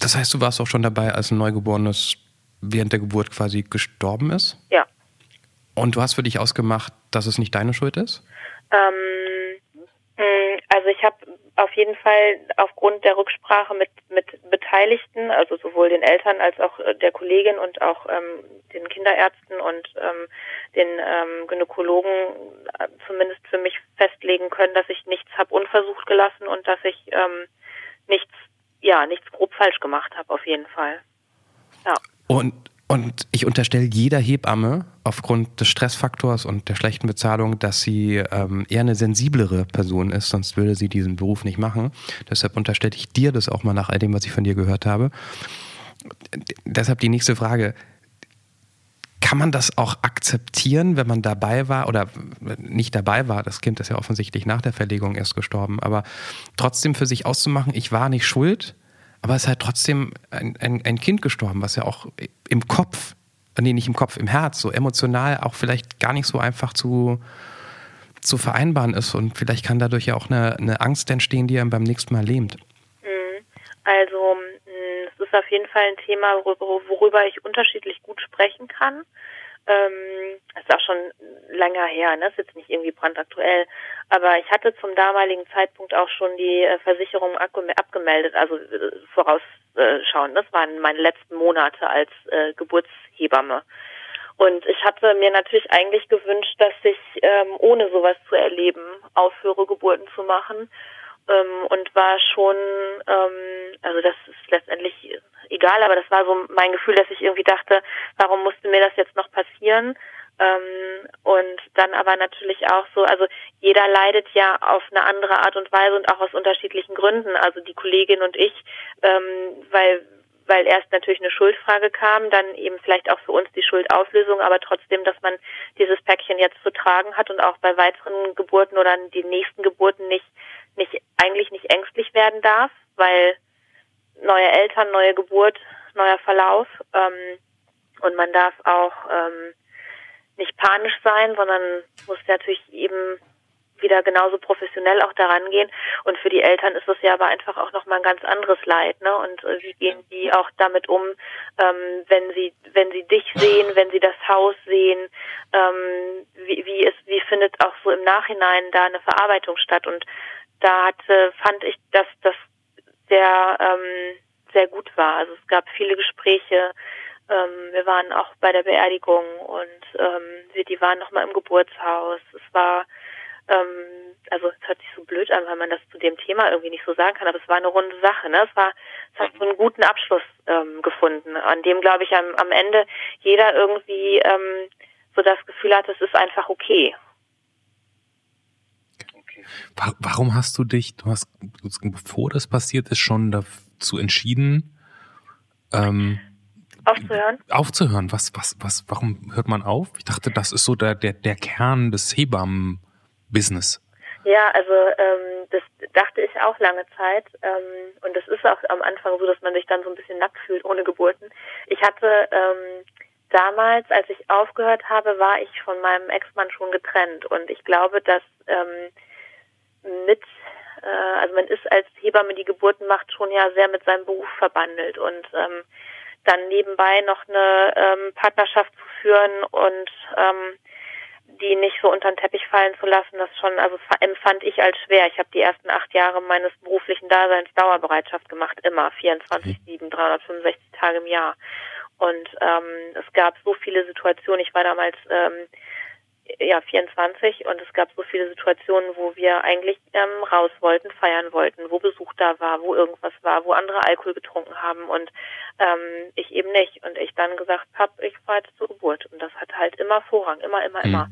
das heißt, du warst auch schon dabei, als ein Neugeborenes während der Geburt quasi gestorben ist? Ja. Und du hast für dich ausgemacht, dass es nicht deine Schuld ist? Ähm, mm, also ich habe auf jeden Fall aufgrund der Rücksprache mit, mit Beteiligten, also sowohl den Eltern als auch äh, der Kollegin und auch ähm, den Kinderärzten und ähm, den ähm, Gynäkologen äh, zumindest für mich festlegen können, dass ich nichts habe unversucht gelassen und dass ich ähm, nichts, ja, nichts grob falsch gemacht habe, auf jeden Fall. Ja. Und und ich unterstelle jeder Hebamme aufgrund des Stressfaktors und der schlechten Bezahlung, dass sie ähm, eher eine sensiblere Person ist, sonst würde sie diesen Beruf nicht machen. Deshalb unterstelle ich dir das auch mal nach all dem, was ich von dir gehört habe. Deshalb die nächste Frage. Kann man das auch akzeptieren, wenn man dabei war oder nicht dabei war? Das Kind ist ja offensichtlich nach der Verlegung erst gestorben, aber trotzdem für sich auszumachen, ich war nicht schuld, aber es ist halt trotzdem ein, ein, ein Kind gestorben, was ja auch im Kopf, nee, nicht im Kopf, im Herz, so emotional auch vielleicht gar nicht so einfach zu, zu vereinbaren ist. Und vielleicht kann dadurch ja auch eine, eine Angst entstehen, die einem beim nächsten Mal lähmt. Mhm. Also es ist auf jeden Fall ein Thema, worüber ich unterschiedlich gut sprechen kann. Ähm, ist auch schon länger her, ne? Ist jetzt nicht irgendwie brandaktuell. Aber ich hatte zum damaligen Zeitpunkt auch schon die äh, Versicherung abgemeldet, also äh, vorausschauen. Das waren meine letzten Monate als äh, Geburtshebamme. Und ich hatte mir natürlich eigentlich gewünscht, dass ich ähm, ohne sowas zu erleben aufhöre, Geburten zu machen. Ähm, und war schon, ähm, also das ist letztendlich egal, aber das war so mein Gefühl, dass ich irgendwie dachte, warum musste mir das jetzt noch passieren? Ähm, und dann aber natürlich auch so, also jeder leidet ja auf eine andere Art und Weise und auch aus unterschiedlichen Gründen. Also die Kollegin und ich, ähm, weil weil erst natürlich eine Schuldfrage kam, dann eben vielleicht auch für uns die Schuldauflösung, aber trotzdem, dass man dieses Päckchen jetzt zu tragen hat und auch bei weiteren Geburten oder die nächsten Geburten nicht, nicht eigentlich nicht ängstlich werden darf, weil neue Eltern, neue Geburt, neuer Verlauf ähm, und man darf auch ähm, nicht panisch sein, sondern muss natürlich eben wieder genauso professionell auch daran gehen. Und für die Eltern ist es ja aber einfach auch nochmal ein ganz anderes Leid, ne? Und äh, wie gehen die auch damit um, ähm, wenn sie, wenn sie dich sehen, wenn sie das Haus sehen, ähm, wie, wie ist, wie findet auch so im Nachhinein da eine Verarbeitung statt? Und da hatte, fand ich, dass das sehr, ähm, sehr gut war. Also es gab viele Gespräche, ähm, wir waren auch bei der Beerdigung und ähm, wir, die waren nochmal im Geburtshaus. Es war, ähm, also es hört sich so blöd an, weil man das zu dem Thema irgendwie nicht so sagen kann, aber es war eine runde Sache. Ne? Es war, es hat so einen guten Abschluss ähm, gefunden, an dem glaube ich am, am Ende jeder irgendwie ähm, so das Gefühl hat, es ist einfach okay. Warum hast du dich, du hast, bevor das passiert ist, schon dazu entschieden, ähm, Aufzuhören? Aufzuhören. Was, was, was, warum hört man auf? Ich dachte, das ist so der, der, der Kern des Hebammen-Business. Ja, also ähm, das dachte ich auch lange Zeit. Ähm, und es ist auch am Anfang so, dass man sich dann so ein bisschen nackt fühlt ohne Geburten. Ich hatte ähm, damals, als ich aufgehört habe, war ich von meinem Ex-Mann schon getrennt. Und ich glaube, dass ähm, mit äh, also man ist als Hebamme, die Geburten macht, schon ja sehr mit seinem Beruf verbandelt und ähm, dann nebenbei noch eine ähm, Partnerschaft zu führen und ähm, die nicht so unter den Teppich fallen zu lassen, das schon, also empfand ich als schwer. Ich habe die ersten acht Jahre meines beruflichen Daseins Dauerbereitschaft gemacht, immer 24-7, 365 Tage im Jahr. Und ähm, es gab so viele Situationen. Ich war damals ähm, ja 24 und es gab so viele Situationen, wo wir eigentlich ähm, raus wollten, feiern wollten, wo Besuch da war, wo irgendwas war, wo andere Alkohol getrunken haben und ähm, ich eben nicht und ich dann gesagt habe, ich fahre jetzt zur Geburt und das hat halt immer Vorrang, immer, immer, mhm. immer.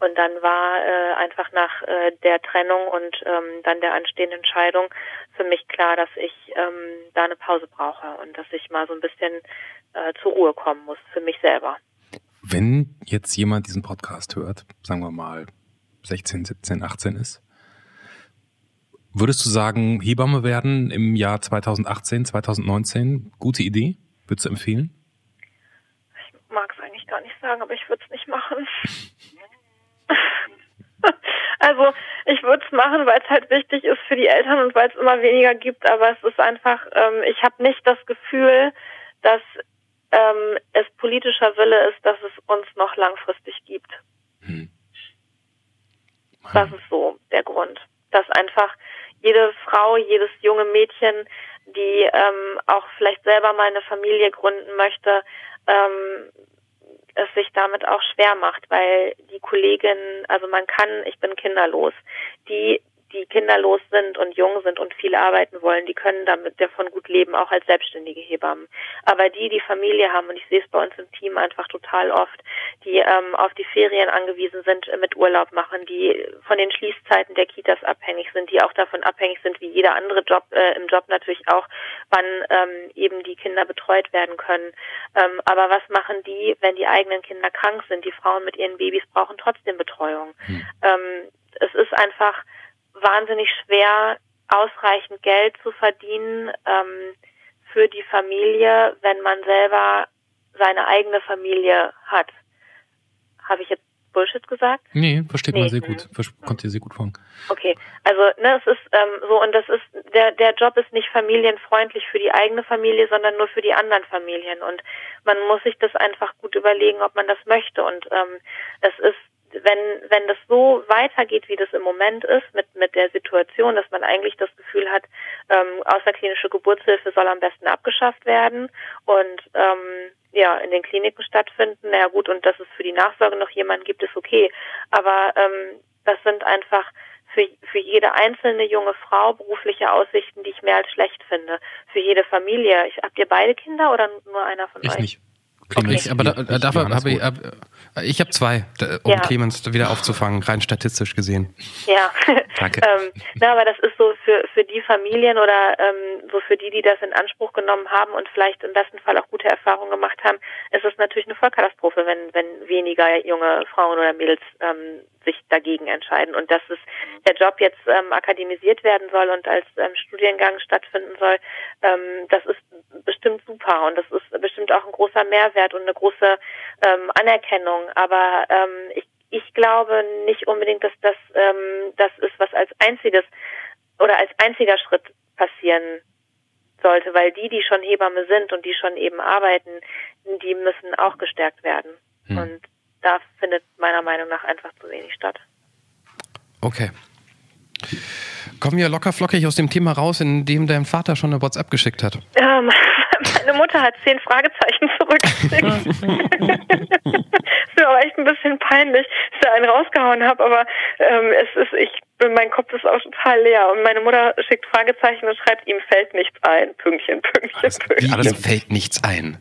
Und dann war äh, einfach nach äh, der Trennung und ähm, dann der anstehenden Entscheidung für mich klar, dass ich ähm, da eine Pause brauche und dass ich mal so ein bisschen äh, zur Ruhe kommen muss für mich selber. Wenn jetzt jemand diesen Podcast hört, sagen wir mal 16, 17, 18 ist, Würdest du sagen, Hebamme werden im Jahr 2018, 2019? Gute Idee? Würdest du empfehlen? Ich mag es eigentlich gar nicht sagen, aber ich würde es nicht machen. *laughs* also ich würde es machen, weil es halt wichtig ist für die Eltern und weil es immer weniger gibt, aber es ist einfach, ähm, ich habe nicht das Gefühl, dass ähm, es politischer Wille ist, dass es uns noch langfristig gibt. Hm. Das ist so der Grund. Dass einfach jede Frau, jedes junge Mädchen, die ähm, auch vielleicht selber mal eine Familie gründen möchte, ähm, es sich damit auch schwer macht, weil die Kollegin, also man kann, ich bin kinderlos, die die kinderlos sind und jung sind und viel arbeiten wollen, die können damit davon gut leben, auch als selbstständige Hebammen. Aber die, die Familie haben, und ich sehe es bei uns im Team einfach total oft, die ähm, auf die Ferien angewiesen sind, mit Urlaub machen, die von den Schließzeiten der Kitas abhängig sind, die auch davon abhängig sind, wie jeder andere Job äh, im Job natürlich auch, wann ähm, eben die Kinder betreut werden können. Ähm, aber was machen die, wenn die eigenen Kinder krank sind? Die Frauen mit ihren Babys brauchen trotzdem Betreuung. Hm. Ähm, es ist einfach wahnsinnig schwer, ausreichend Geld zu verdienen ähm, für die Familie, wenn man selber seine eigene Familie hat. Habe ich jetzt Bullshit gesagt? Nee, versteht nee. man sehr gut. Kommt dir sehr gut vor. Okay, also ne, es ist ähm, so und das ist der der Job ist nicht familienfreundlich für die eigene Familie, sondern nur für die anderen Familien und man muss sich das einfach gut überlegen, ob man das möchte und ähm, es ist wenn, wenn das so weitergeht, wie das im Moment ist, mit, mit der Situation, dass man eigentlich das Gefühl hat, ähm, außerklinische Geburtshilfe soll am besten abgeschafft werden und ähm, ja, in den Kliniken stattfinden, naja gut, und dass es für die Nachsorge noch jemanden gibt, ist okay. Aber ähm, das sind einfach für, für jede einzelne junge Frau berufliche Aussichten, die ich mehr als schlecht finde. Für jede Familie. Ich, habt ihr beide Kinder oder nur einer von ich euch? Ich nicht. Okay. Aber da, dafür habe ich, hab, ich habe zwei, um ja. Clemens wieder aufzufangen, rein statistisch gesehen. Ja. *laughs* Danke. ähm, na, aber das ist so für, für die Familien oder ähm, so für die, die das in Anspruch genommen haben und vielleicht im besten Fall auch gute Erfahrungen gemacht haben, ist es natürlich eine Vollkatastrophe, wenn, wenn weniger junge Frauen oder Mädels ähm, sich dagegen entscheiden. Und dass es der Job jetzt ähm, akademisiert werden soll und als ähm, Studiengang stattfinden soll, ähm, das ist bestimmt super und das ist bestimmt auch ein großer Mehrwert und eine große ähm, Anerkennung. Aber ähm, ich, ich glaube nicht unbedingt, dass das ähm, das ist, was als einziges oder als einziger Schritt passieren sollte, weil die, die schon Hebamme sind und die schon eben arbeiten, die müssen auch gestärkt werden. Hm. Und da findet meiner Meinung nach einfach zu wenig statt. Okay. Kommen wir locker flockig aus dem Thema raus, in dem dein Vater schon eine WhatsApp geschickt hat. Ähm, *laughs* meine Mutter hat zehn Fragezeichen *laughs* zurückgeschickt. ist mir aber echt ein bisschen peinlich, dass ich da einen rausgehauen habe, aber ähm, es ist, ich mein Kopf ist auch total leer und meine Mutter schickt Fragezeichen und schreibt, ihm fällt nichts ein. Pünktchen, Pünktchen, Pünktchen. Ihm fällt nichts ein?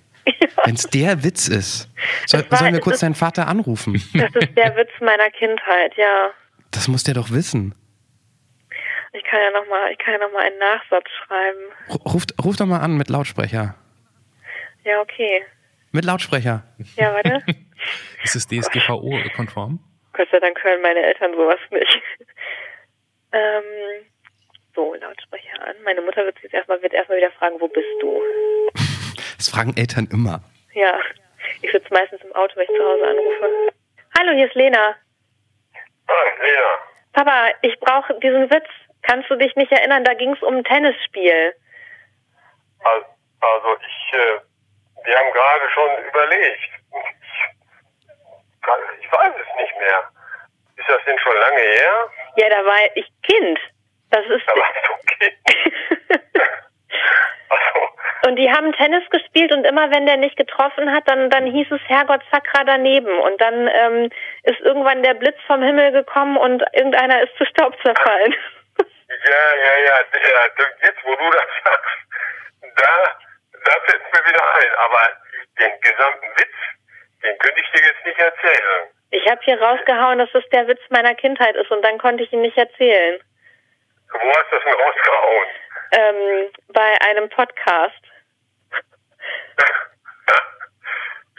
Wenn es der Witz ist. Soll, war, sollen wir kurz ist, deinen Vater anrufen? Das ist der Witz meiner Kindheit, ja. Das muss der doch wissen. Ich kann ja nochmal, ich kann ja noch mal einen Nachsatz schreiben. Ruf, ruf doch mal an mit Lautsprecher. Ja, okay. Mit Lautsprecher. Ja, warte. *laughs* ist es DSGVO-konform? Gott sei Dank hören meine Eltern sowas nicht. *laughs* ähm, so, Lautsprecher an. Meine Mutter wird jetzt erstmal, wird erstmal wieder fragen, wo bist du? *laughs* Das fragen Eltern immer. Ja. Ich sitze meistens im Auto, wenn ich zu Hause anrufe. Hallo, hier ist Lena. Hi, Lena. Papa, ich brauche diesen Witz. Kannst du dich nicht erinnern? Da ging es um ein Tennisspiel. Also ich, äh, wir haben gerade schon überlegt. Ich, ich weiß es nicht mehr. Ist das denn schon lange her? Ja, da war ich Kind. Das ist. Da warst du Kind. *laughs* Und die haben Tennis gespielt und immer wenn der nicht getroffen hat, dann, dann hieß es Herrgott Sakra daneben. Und dann ähm, ist irgendwann der Blitz vom Himmel gekommen und irgendeiner ist zu Staub zerfallen. *laughs* Ja, ja, ja, ja. Jetzt, wo du das *laughs* sagst, da, da fällt mir wieder ein. Aber den gesamten Witz, den könnte ich dir jetzt nicht erzählen. Ich habe hier rausgehauen, dass das der Witz meiner Kindheit ist und dann konnte ich ihn nicht erzählen. Wo hast du das denn rausgehauen? Ähm, bei einem Podcast. *laughs*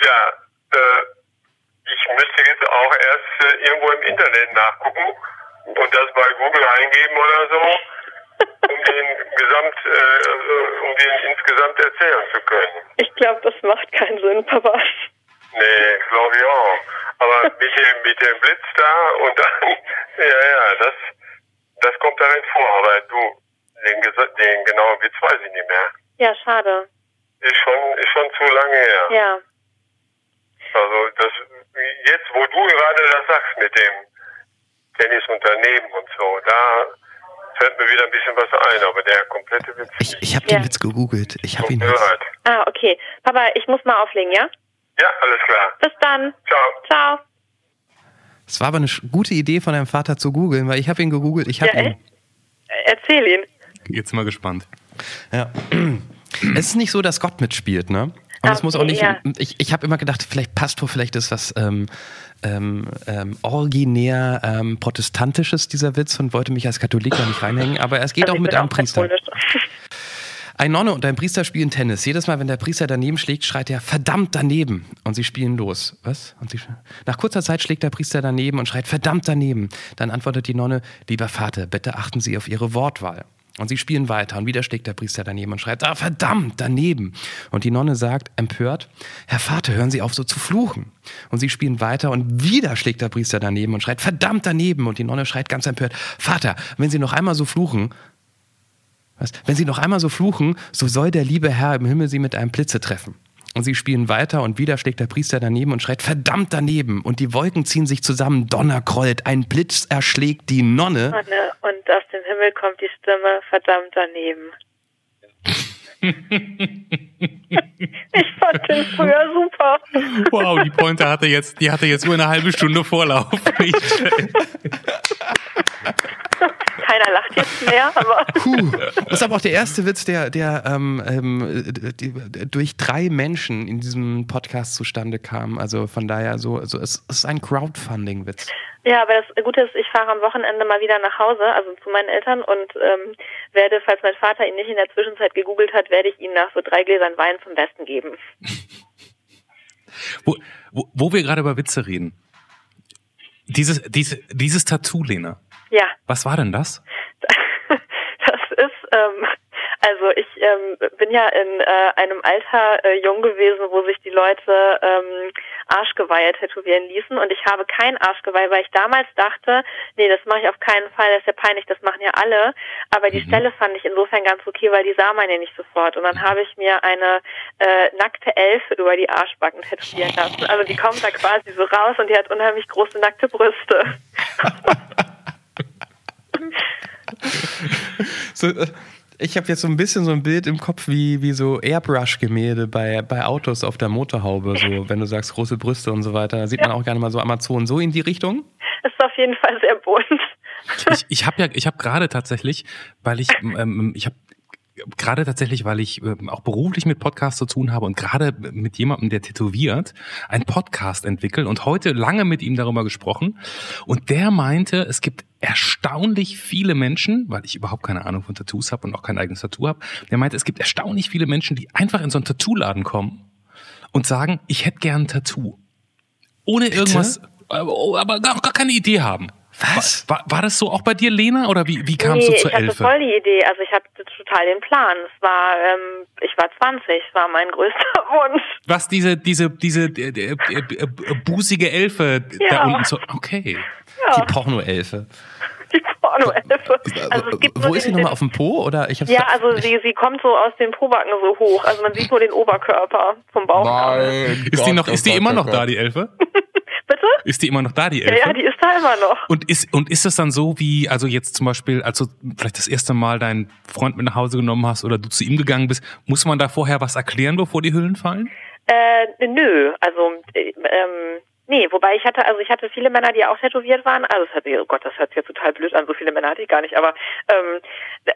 ja, äh, ich müsste jetzt auch erst äh, irgendwo im Internet nachgucken und das bei Google eingeben oder so. den Gesamt, äh, um den insgesamt erzählen zu können. Ich glaube, das macht keinen Sinn, Papa. Nee, glaube ich auch. Aber mit dem, mit dem Blitz da und dann, *laughs* ja, ja, das, das kommt darin vor. Aber du, den, den genauen Witz weiß ich nicht mehr. Ja, schade. Ist schon, ist schon zu lange her. Ja. Also das, jetzt, wo du gerade das sagst mit dem Tennisunternehmen und so, da fällt mir wieder ein bisschen was ein, aber der komplette Witz. Ich, ich habe Ja. den Witz gegoogelt. Ich habe ihn leid. Ah, okay. Papa, ich muss mal auflegen, ja? Ja, alles klar. Bis dann. Ciao. Ciao. Es war aber eine gute Idee von deinem Vater zu googeln, weil ich habe ihn gegoogelt. Ich habe Ja, ihn. Äh, Erzähl ihn. Jetzt mal gespannt. Ja. *clears throat* Es ist nicht so, dass Gott mitspielt, ne? Und es Okay, muss auch nicht. ja. Ich, ich habe immer gedacht, vielleicht Pastor, vielleicht ist was ähm, ähm, ähm, originär ähm, protestantisches dieser Witz und wollte mich als Katholik da nicht reinhängen. Aber es geht Also auch mit einem Priester. Ein Nonne und ein Priester spielen Tennis. Jedes Mal, wenn der Priester daneben schlägt, schreit er verdammt daneben und sie spielen los. Was? Und sie, nach kurzer Zeit schlägt der Priester daneben und schreit verdammt daneben. Dann antwortet die Nonne, lieber Vater, bitte achten Sie auf Ihre Wortwahl. Und sie spielen weiter und wieder schlägt der Priester daneben und schreit, ah, verdammt, daneben. Und die Nonne sagt, empört, Herr Vater, hören Sie auf so zu fluchen. Und sie spielen weiter und wieder schlägt der Priester daneben und schreit, verdammt daneben. Und die Nonne schreit ganz empört, Vater, wenn Sie noch einmal so fluchen, was? Wenn sie noch einmal so fluchen, so soll der liebe Herr im Himmel sie mit einem Blitze treffen. Und sie spielen weiter und wieder schlägt der Priester daneben und schreit verdammt daneben. Und die Wolken ziehen sich zusammen, Donner krollt, ein Blitz erschlägt die Nonne. Und aus dem Himmel kommt die Stimme verdammt daneben. *laughs* ich fand den früher super. Wow, die Pointe hatte jetzt, die hatte jetzt nur eine halbe Stunde Vorlauf. *laughs* *laughs* *laughs* Keiner lacht jetzt mehr, aber Puh. Das ist aber auch der erste Witz, der, der ähm, ähm, die, durch drei Menschen in diesem Podcast zustande kam. Also von daher so, also es ist ein Crowdfunding-Witz. ja, aber das Gute ist, ich fahre am Wochenende mal wieder nach Hause, also zu meinen Eltern und ähm, werde, falls mein Vater ihn nicht in der Zwischenzeit gegoogelt hat, werde ich ihm nach so drei Gläsern Wein zum Besten geben. *laughs* wo, wo, wo wir gerade über Witze reden. Dieses, dieses, dieses Tattoo, Lena. Ja, Was war denn das? *laughs* das ist, ähm, also ich ähm, bin ja in äh, einem Alter äh, jung gewesen, wo sich die Leute ähm, Arschgeweihe tätowieren ließen und ich habe kein Arschgeweih, weil ich damals dachte, nee, das mache ich auf keinen Fall, das ist ja peinlich, das machen ja alle. Aber die Stelle fand ich insofern ganz okay, weil die sah man ja nicht sofort. Und dann habe ich mir eine äh, nackte Elfe über die Arschbacken tätowieren lassen. Also die kommt da quasi so raus und die hat unheimlich große nackte Brüste. *laughs* *laughs* So, äh, ich habe jetzt so ein bisschen so ein Bild im Kopf wie, wie so Airbrush-Gemälde bei, bei Autos auf der Motorhaube. So, wenn du sagst große Brüste und so weiter, da sieht man auch gerne mal so Amazonen. So in die Richtung? ist auf jeden Fall sehr bunt. Ich, ich habe ja, ich habe gerade tatsächlich, weil ich, ähm, ich habe gerade tatsächlich, weil ich ähm, auch beruflich mit Podcasts zu tun habe und gerade mit jemandem, der tätowiert, einen Podcast entwickelt und heute lange mit ihm darüber gesprochen. Und der meinte, es gibt erstaunlich viele Menschen, weil ich überhaupt keine Ahnung von Tattoos habe und auch kein eigenes Tattoo habe, der meinte, es gibt erstaunlich viele Menschen, die einfach in so einen Tattoo-Laden kommen und sagen, ich hätte gern ein Tattoo. Ohne irgendwas, aber, aber gar, gar keine Idee haben. Was? War, war das so auch bei dir, Lena, oder wie, wie kamst nee, du zur ich hatte Elfe? voll die Idee. Also ich hatte total den Plan. Es war, ähm, ich war 20, es war mein größter *laughs* Wunsch. Was diese diese diese äh, äh, äh, äh, busige Elfe da Ja. unten so okay. Die Pornoelfe. Die Pornoelfe. Also es gibt Wo ist sie nochmal auf dem Po? Oder ich Ja, also sie, sie kommt so aus den Pobacken so hoch. Also man sieht nur den Oberkörper vom Bauch. Nein. Ist die noch oh ist die Gott, immer oh noch da die Elfe? *laughs* Bitte? Ist die immer noch da die Ja, Elfe? ja, die ist da immer noch. und ist und ist das dann so wie also jetzt zum Beispiel als du vielleicht das erste Mal deinen Freund mit nach Hause genommen hast oder du zu ihm gegangen bist, muss man da vorher was erklären, bevor die Hüllen fallen? Äh, nö, also äh, ähm, nee, wobei ich hatte, also ich hatte viele Männer, die auch tätowiert waren. Also es hat, oh Gott, das hört sich jetzt total blöd an, so viele Männer hatte ich gar nicht, aber ähm,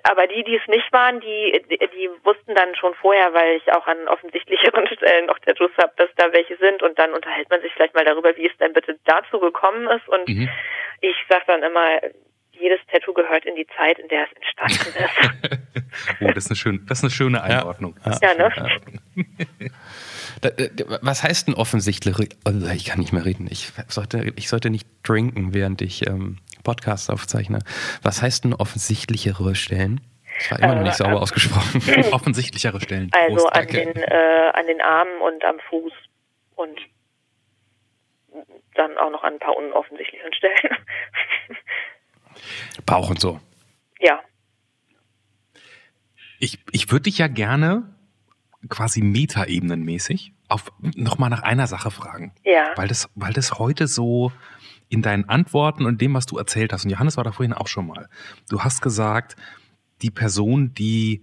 aber die, die es nicht waren, die, die, die wussten dann schon vorher, weil ich auch an offensichtlicheren *laughs* Stellen noch Tattoos habe, dass da welche sind und dann unterhält man sich vielleicht mal darüber, wie es denn bitte dazu gekommen ist und Mhm. ich sag dann immer, jedes Tattoo gehört in die Zeit, in der es entstanden ist. *laughs* Oh, das ist eine schöne das ist eine schöne Einordnung. ja, ne? Da- da- Was heißt denn offensichtlich? Also ich kann nicht mehr reden. Ich sollte, ich sollte nicht trinken, während ich ähm, Podcasts aufzeichne. Was heißt denn offensichtlichere Stellen? Das war immer noch nicht Äh, sauber ausgesprochen. *laughs* *laughs* Offensichtlichere Stellen. Also Prost, an den, äh, an den Armen und am Fuß und dann auch noch an ein paar unoffensichtlichen Stellen. Bauch und so. ja. Ich, ich würde dich ja gerne quasi metaebenenmäßig auf nochmal nach einer Sache fragen. Ja. Weil das, weil das heute so in deinen Antworten und dem, was du erzählt hast, und Johannes war da vorhin auch schon mal, du hast gesagt, die Person, die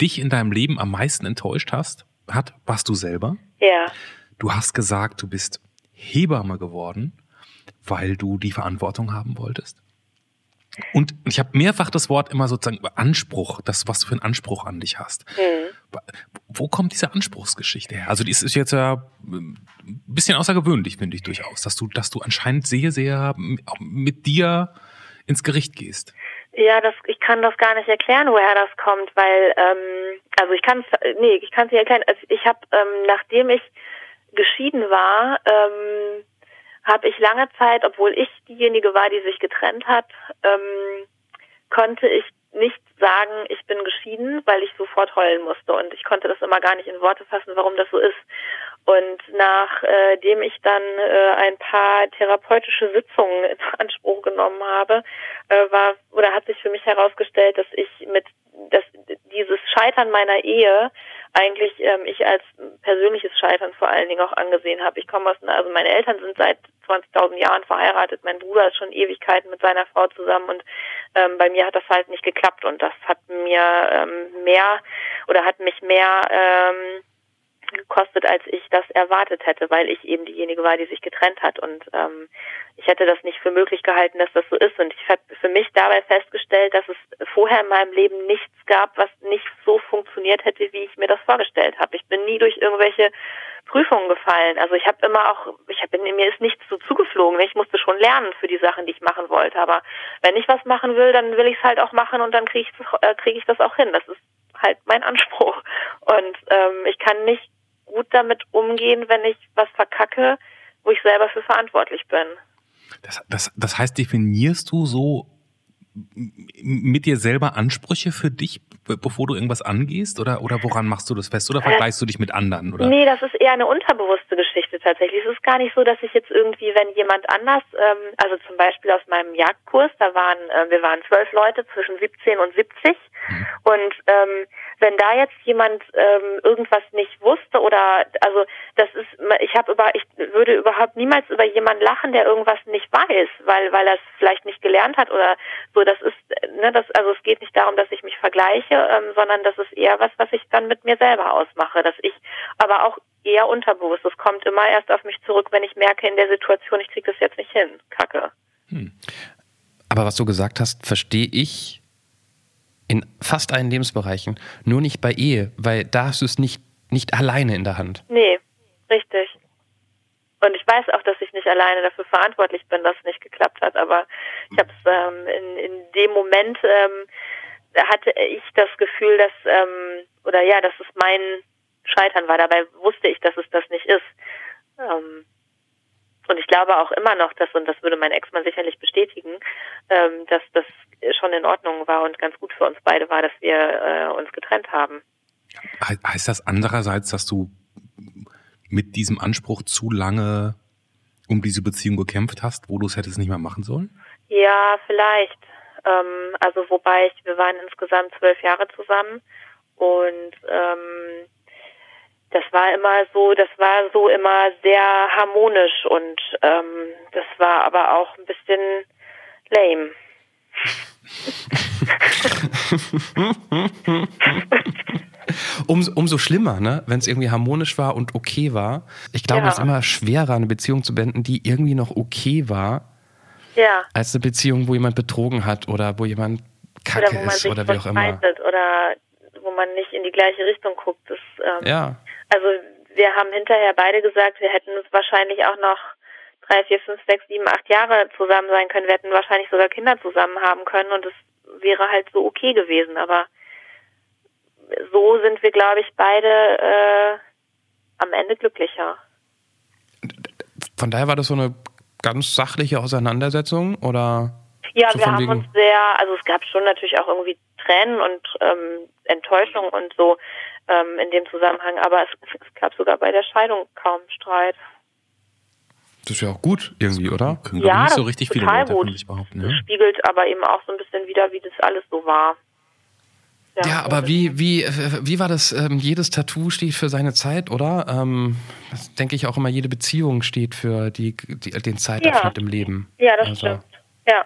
dich in deinem Leben am meisten enttäuscht hast, hat, warst du selber. Ja. Du hast gesagt, du bist Hebamme geworden, weil du die Verantwortung haben wolltest. Und ich habe mehrfach das Wort immer sozusagen Anspruch, das, was du für einen Anspruch an dich hast. Hm. Wo kommt diese Anspruchsgeschichte her? Also die ist jetzt ja ähm, ein bisschen außergewöhnlich, finde ich durchaus, dass du, dass du anscheinend sehr, sehr mit dir ins Gericht gehst. Ja, das, ich kann das gar nicht erklären, woher das kommt, weil, ähm, also ich kann es, nee, ich kann es nicht erklären. Also ich habe, ähm, nachdem ich geschieden war, ähm, habe ich lange Zeit, obwohl ich diejenige war, die sich getrennt hat, ähm, konnte ich nicht sagen, ich bin geschieden, weil ich sofort heulen musste und ich konnte das immer gar nicht in Worte fassen, warum das so ist. Und nachdem ich dann äh, ein paar therapeutische Sitzungen in *laughs* Anspruch genommen habe, äh, war oder hat sich für mich herausgestellt, dass ich mit dass dieses Scheitern meiner Ehe eigentlich ähm, ich als persönliches Scheitern vor allen Dingen auch angesehen habe. Ich komme aus, also meine Eltern sind seit 20.000 Jahren verheiratet, mein Bruder ist schon Ewigkeiten mit seiner Frau zusammen und ähm, bei mir hat das halt nicht geklappt und das hat mir ähm, mehr oder hat mich mehr ähm, gekostet, als ich das erwartet hätte, weil ich eben diejenige war, die sich getrennt hat. Und ähm, ich hätte das nicht für möglich gehalten, dass das so ist. Und ich habe für mich dabei festgestellt, dass es vorher in meinem Leben nichts gab, was nicht so funktioniert hätte, wie ich mir das vorgestellt habe. Ich bin nie durch irgendwelche Prüfungen gefallen. Also ich habe immer auch, ich hab, mir ist nichts so zugeflogen. Ich musste schon lernen für die Sachen, die ich machen wollte. Aber wenn ich was machen will, dann will ich es halt auch machen und dann kriege ich, äh, krieg ich das auch hin. Das ist halt mein Anspruch. Und ähm, ich kann nicht gut damit umgehen, wenn ich was verkacke, wo ich selber für verantwortlich bin. Das, das, das heißt, definierst du so mit dir selber Ansprüche für dich, bevor du irgendwas angehst? Oder, oder woran machst du das fest? Oder vergleichst du dich mit anderen? Oder? Nee, das ist eher eine unterbewusste Geschichte tatsächlich. Es ist gar nicht so, dass ich jetzt irgendwie, wenn jemand anders, ähm, also zum Beispiel aus meinem Jagdkurs, da waren, äh, wir waren zwölf Leute zwischen 17 und 70 und ähm, wenn da jetzt jemand ähm, irgendwas nicht wusste oder also das ist ich habe über ich würde überhaupt niemals über jemanden lachen, der irgendwas nicht weiß, weil weil er es vielleicht nicht gelernt hat oder so. Das ist ne das also es geht nicht darum, dass ich mich vergleiche, ähm, sondern das ist eher was, was ich dann mit mir selber ausmache, dass ich aber auch eher unterbewusst. Es kommt immer erst auf mich zurück, wenn ich merke in der Situation, ich kriege das jetzt nicht hin. Kacke. Aber was du gesagt hast, verstehe ich in fast allen Lebensbereichen. Nur nicht bei Ehe, weil da hast du es nicht, nicht alleine in der Hand. Nee, richtig. Und ich weiß auch, dass ich nicht alleine dafür verantwortlich bin, dass es nicht geklappt hat. Aber ich habe es ähm, in, in dem Moment ähm, hatte ich das Gefühl, dass ähm, oder ja, dass es mein Scheitern war. Dabei wusste ich, dass es das nicht ist. Ähm, und ich glaube auch immer noch, dass, und das würde mein Ex-Mann sicherlich bestätigen, ähm, dass das schon in Ordnung war und ganz gut für uns beide war, dass wir äh, uns getrennt haben. He- Heißt das andererseits, dass du mit diesem Anspruch zu lange um diese Beziehung gekämpft hast, wo du es hättest nicht mehr machen sollen? Ja, vielleicht. Ähm, also wobei ich, wir waren insgesamt zwölf Jahre zusammen und ähm, das war immer so, das war so immer sehr harmonisch und ähm, das war aber auch ein bisschen lame. *laughs* Umso, umso schlimmer, ne? wenn es irgendwie harmonisch war und okay war. Ich glaube, Ja. es ist immer schwerer, eine Beziehung zu beenden, die irgendwie noch okay war, Ja. als eine Beziehung, wo jemand betrogen hat oder wo jemand Oder kacke wo man ist sich oder wie auch immer. oder wo man nicht in die gleiche Richtung guckt. Das, ähm, Ja. Also wir haben hinterher beide gesagt, wir hätten es wahrscheinlich auch noch drei, vier, fünf, sechs, sieben, acht Jahre zusammen sein können. Wir hätten wahrscheinlich sogar Kinder zusammen haben können und es wäre halt so okay gewesen. Aber so sind wir, glaube ich, beide äh, am Ende glücklicher. Von daher war das so eine ganz sachliche Auseinandersetzung oder Ja, so wir haben wegen- uns sehr, also es gab schon natürlich auch irgendwie Tränen und ähm, Enttäuschung und so ähm, in dem Zusammenhang. Aber es, *laughs* es gab sogar bei der Scheidung kaum Streit. Das ist ja auch gut irgendwie, oder? Können Ja, nicht das so ist richtig viele total Leute gut. behaupten. Das Ja? spiegelt aber eben auch so ein bisschen wieder, wie das alles so war. Ja, aber wie, wie, äh, wie war das? Ähm, jedes Tattoo steht für seine Zeit, oder? Ähm, das denke ich auch immer, jede Beziehung steht für die, die, den Zeitabschnitt im Leben. Ja, das Also, stimmt. Ja.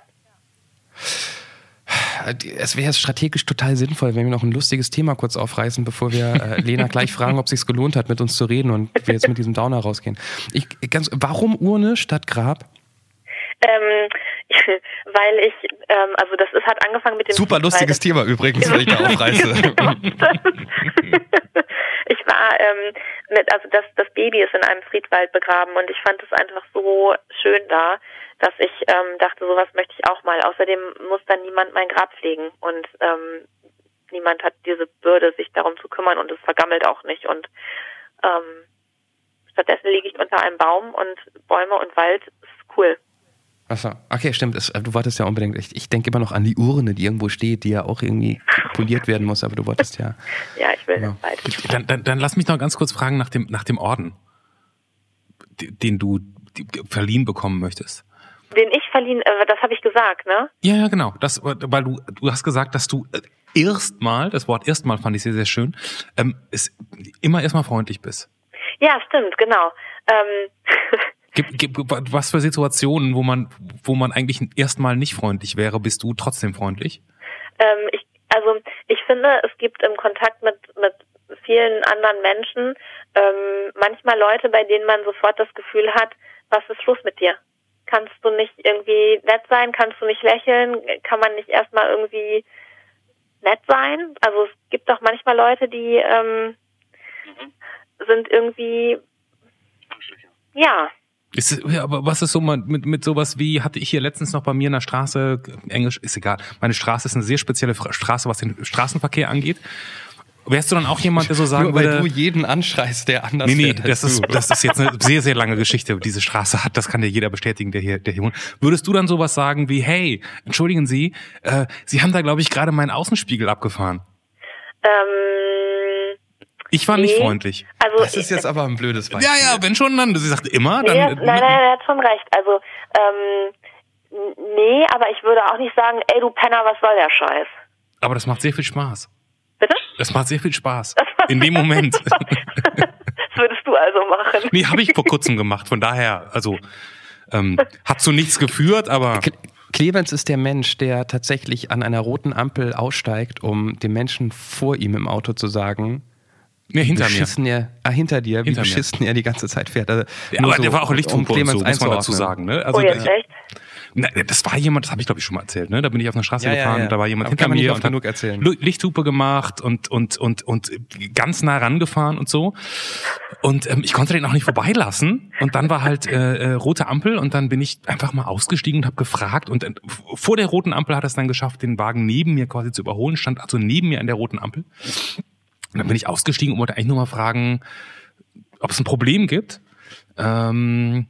Es wäre jetzt strategisch total sinnvoll, wenn wir noch ein lustiges Thema kurz aufreißen, bevor wir äh, Lena gleich *laughs* fragen, ob es sich gelohnt hat, mit uns zu reden und wir jetzt mit diesem Downer rausgehen. Ich, ganz, warum Urne statt Grab? Ähm, *laughs* weil ich, ähm, also das ist, hat angefangen mit dem Super lustiges Thema übrigens, wenn ich da *laughs* aufreiße. *laughs* ich war ähm, mit, also das, das Baby ist in einem Friedwald begraben und ich fand es einfach so schön da, dass ich ähm, dachte, sowas möchte ich auch mal. Außerdem muss dann niemand mein Grab pflegen und ähm, niemand hat diese Bürde, sich darum zu kümmern und es vergammelt auch nicht. Und ähm, stattdessen liege ich unter einem Baum und Bäume und Wald ist cool. Achso, okay, stimmt. Es, du wolltest ja unbedingt. Ich, ich denke immer noch an die Urne, die irgendwo steht, die ja auch irgendwie poliert werden muss, aber du wolltest ja. *laughs* Ja, ich will Ja. das Wald. Dann, dann, dann lass mich noch ganz kurz fragen nach dem, nach dem Orden, den du verliehen bekommen möchtest. Den ich verliehen, äh, das habe ich gesagt, ne? Ja, ja, genau. Das, weil du, du hast gesagt, dass du äh, erstmal, das Wort erstmal fand ich sehr, sehr schön, ähm, ist, immer erstmal freundlich bist. Ja, stimmt, genau. Ähm, *laughs* Gib, gib, was für Situationen, wo man, wo man eigentlich erstmal nicht freundlich wäre, bist du trotzdem freundlich? ähm, ich, also ich finde, es gibt im Kontakt mit, mit vielen anderen Menschen ähm, manchmal Leute, bei denen man sofort das Gefühl hat, was ist los mit dir? Kannst du nicht irgendwie nett sein? Kannst du nicht lächeln? Kann man nicht erstmal irgendwie nett sein? Also es gibt doch manchmal Leute, die ähm, sind irgendwie ja, Ist, ja, aber was ist so mit, mit sowas wie, hatte ich hier letztens noch bei mir in der Straße, Englisch ist egal, meine Straße ist eine sehr spezielle Straße, was den Straßenverkehr angeht. Wärst du dann auch jemand, der so sagen *laughs* Nur weil würde, du jeden anschreist, der anders Nee, nee, das ist, das ist jetzt eine sehr, sehr lange Geschichte, die diese Straße hat. Das kann dir jeder bestätigen, der hier, der hier wohnt. Würdest du dann sowas sagen wie, hey, entschuldigen Sie, äh, Sie haben da, glaube ich, gerade meinen Außenspiegel abgefahren. ähm, Ich war nicht Nee. freundlich. also Das ist jetzt aber ein blödes Beispiel. Ja, ja, wenn schon, dann, sie sagt immer, dann. Nee, nein, nein, er hat schon recht. Also, ähm, nee, aber ich würde auch nicht sagen, ey du Penner, was soll der Scheiß? Aber das macht sehr viel Spaß. Bitte? Das macht sehr viel Spaß. In dem Moment. das würdest du also machen. nee, habe ich vor kurzem gemacht. Von daher, also ähm, hat zu nichts geführt, aber Cle- Clemens ist der Mensch, der tatsächlich an einer roten Ampel aussteigt, um dem Menschen vor ihm im Auto zu sagen, nee, hinter mir. beschissen er, ah, hinter dir, wie Hinter mir. beschissen er die ganze Zeit fährt. Also, Ja, aber so, der war auch um Lichthupe und so, muss man dazu sagen. Ne? Also oh, jetzt ich, echt? Na, das war jemand, das habe ich glaube ich schon mal erzählt, ne? Da bin ich auf einer Straße Ja, ja, gefahren ja. und da war jemand Aber hinter kann man nicht mir und genug erzählen. Lichthupe gemacht und und und und ganz nah rangefahren und so. Und ähm, ich konnte den auch nicht vorbeilassen. Und dann war halt äh, äh, rote Ampel und dann bin ich einfach mal ausgestiegen und habe gefragt. Und äh, vor der roten Ampel hat er es dann geschafft, den Wagen neben mir quasi zu überholen, stand also neben mir an der roten Ampel. Und dann bin ich ausgestiegen und wollte eigentlich nur mal fragen, ob es ein Problem gibt. Ähm,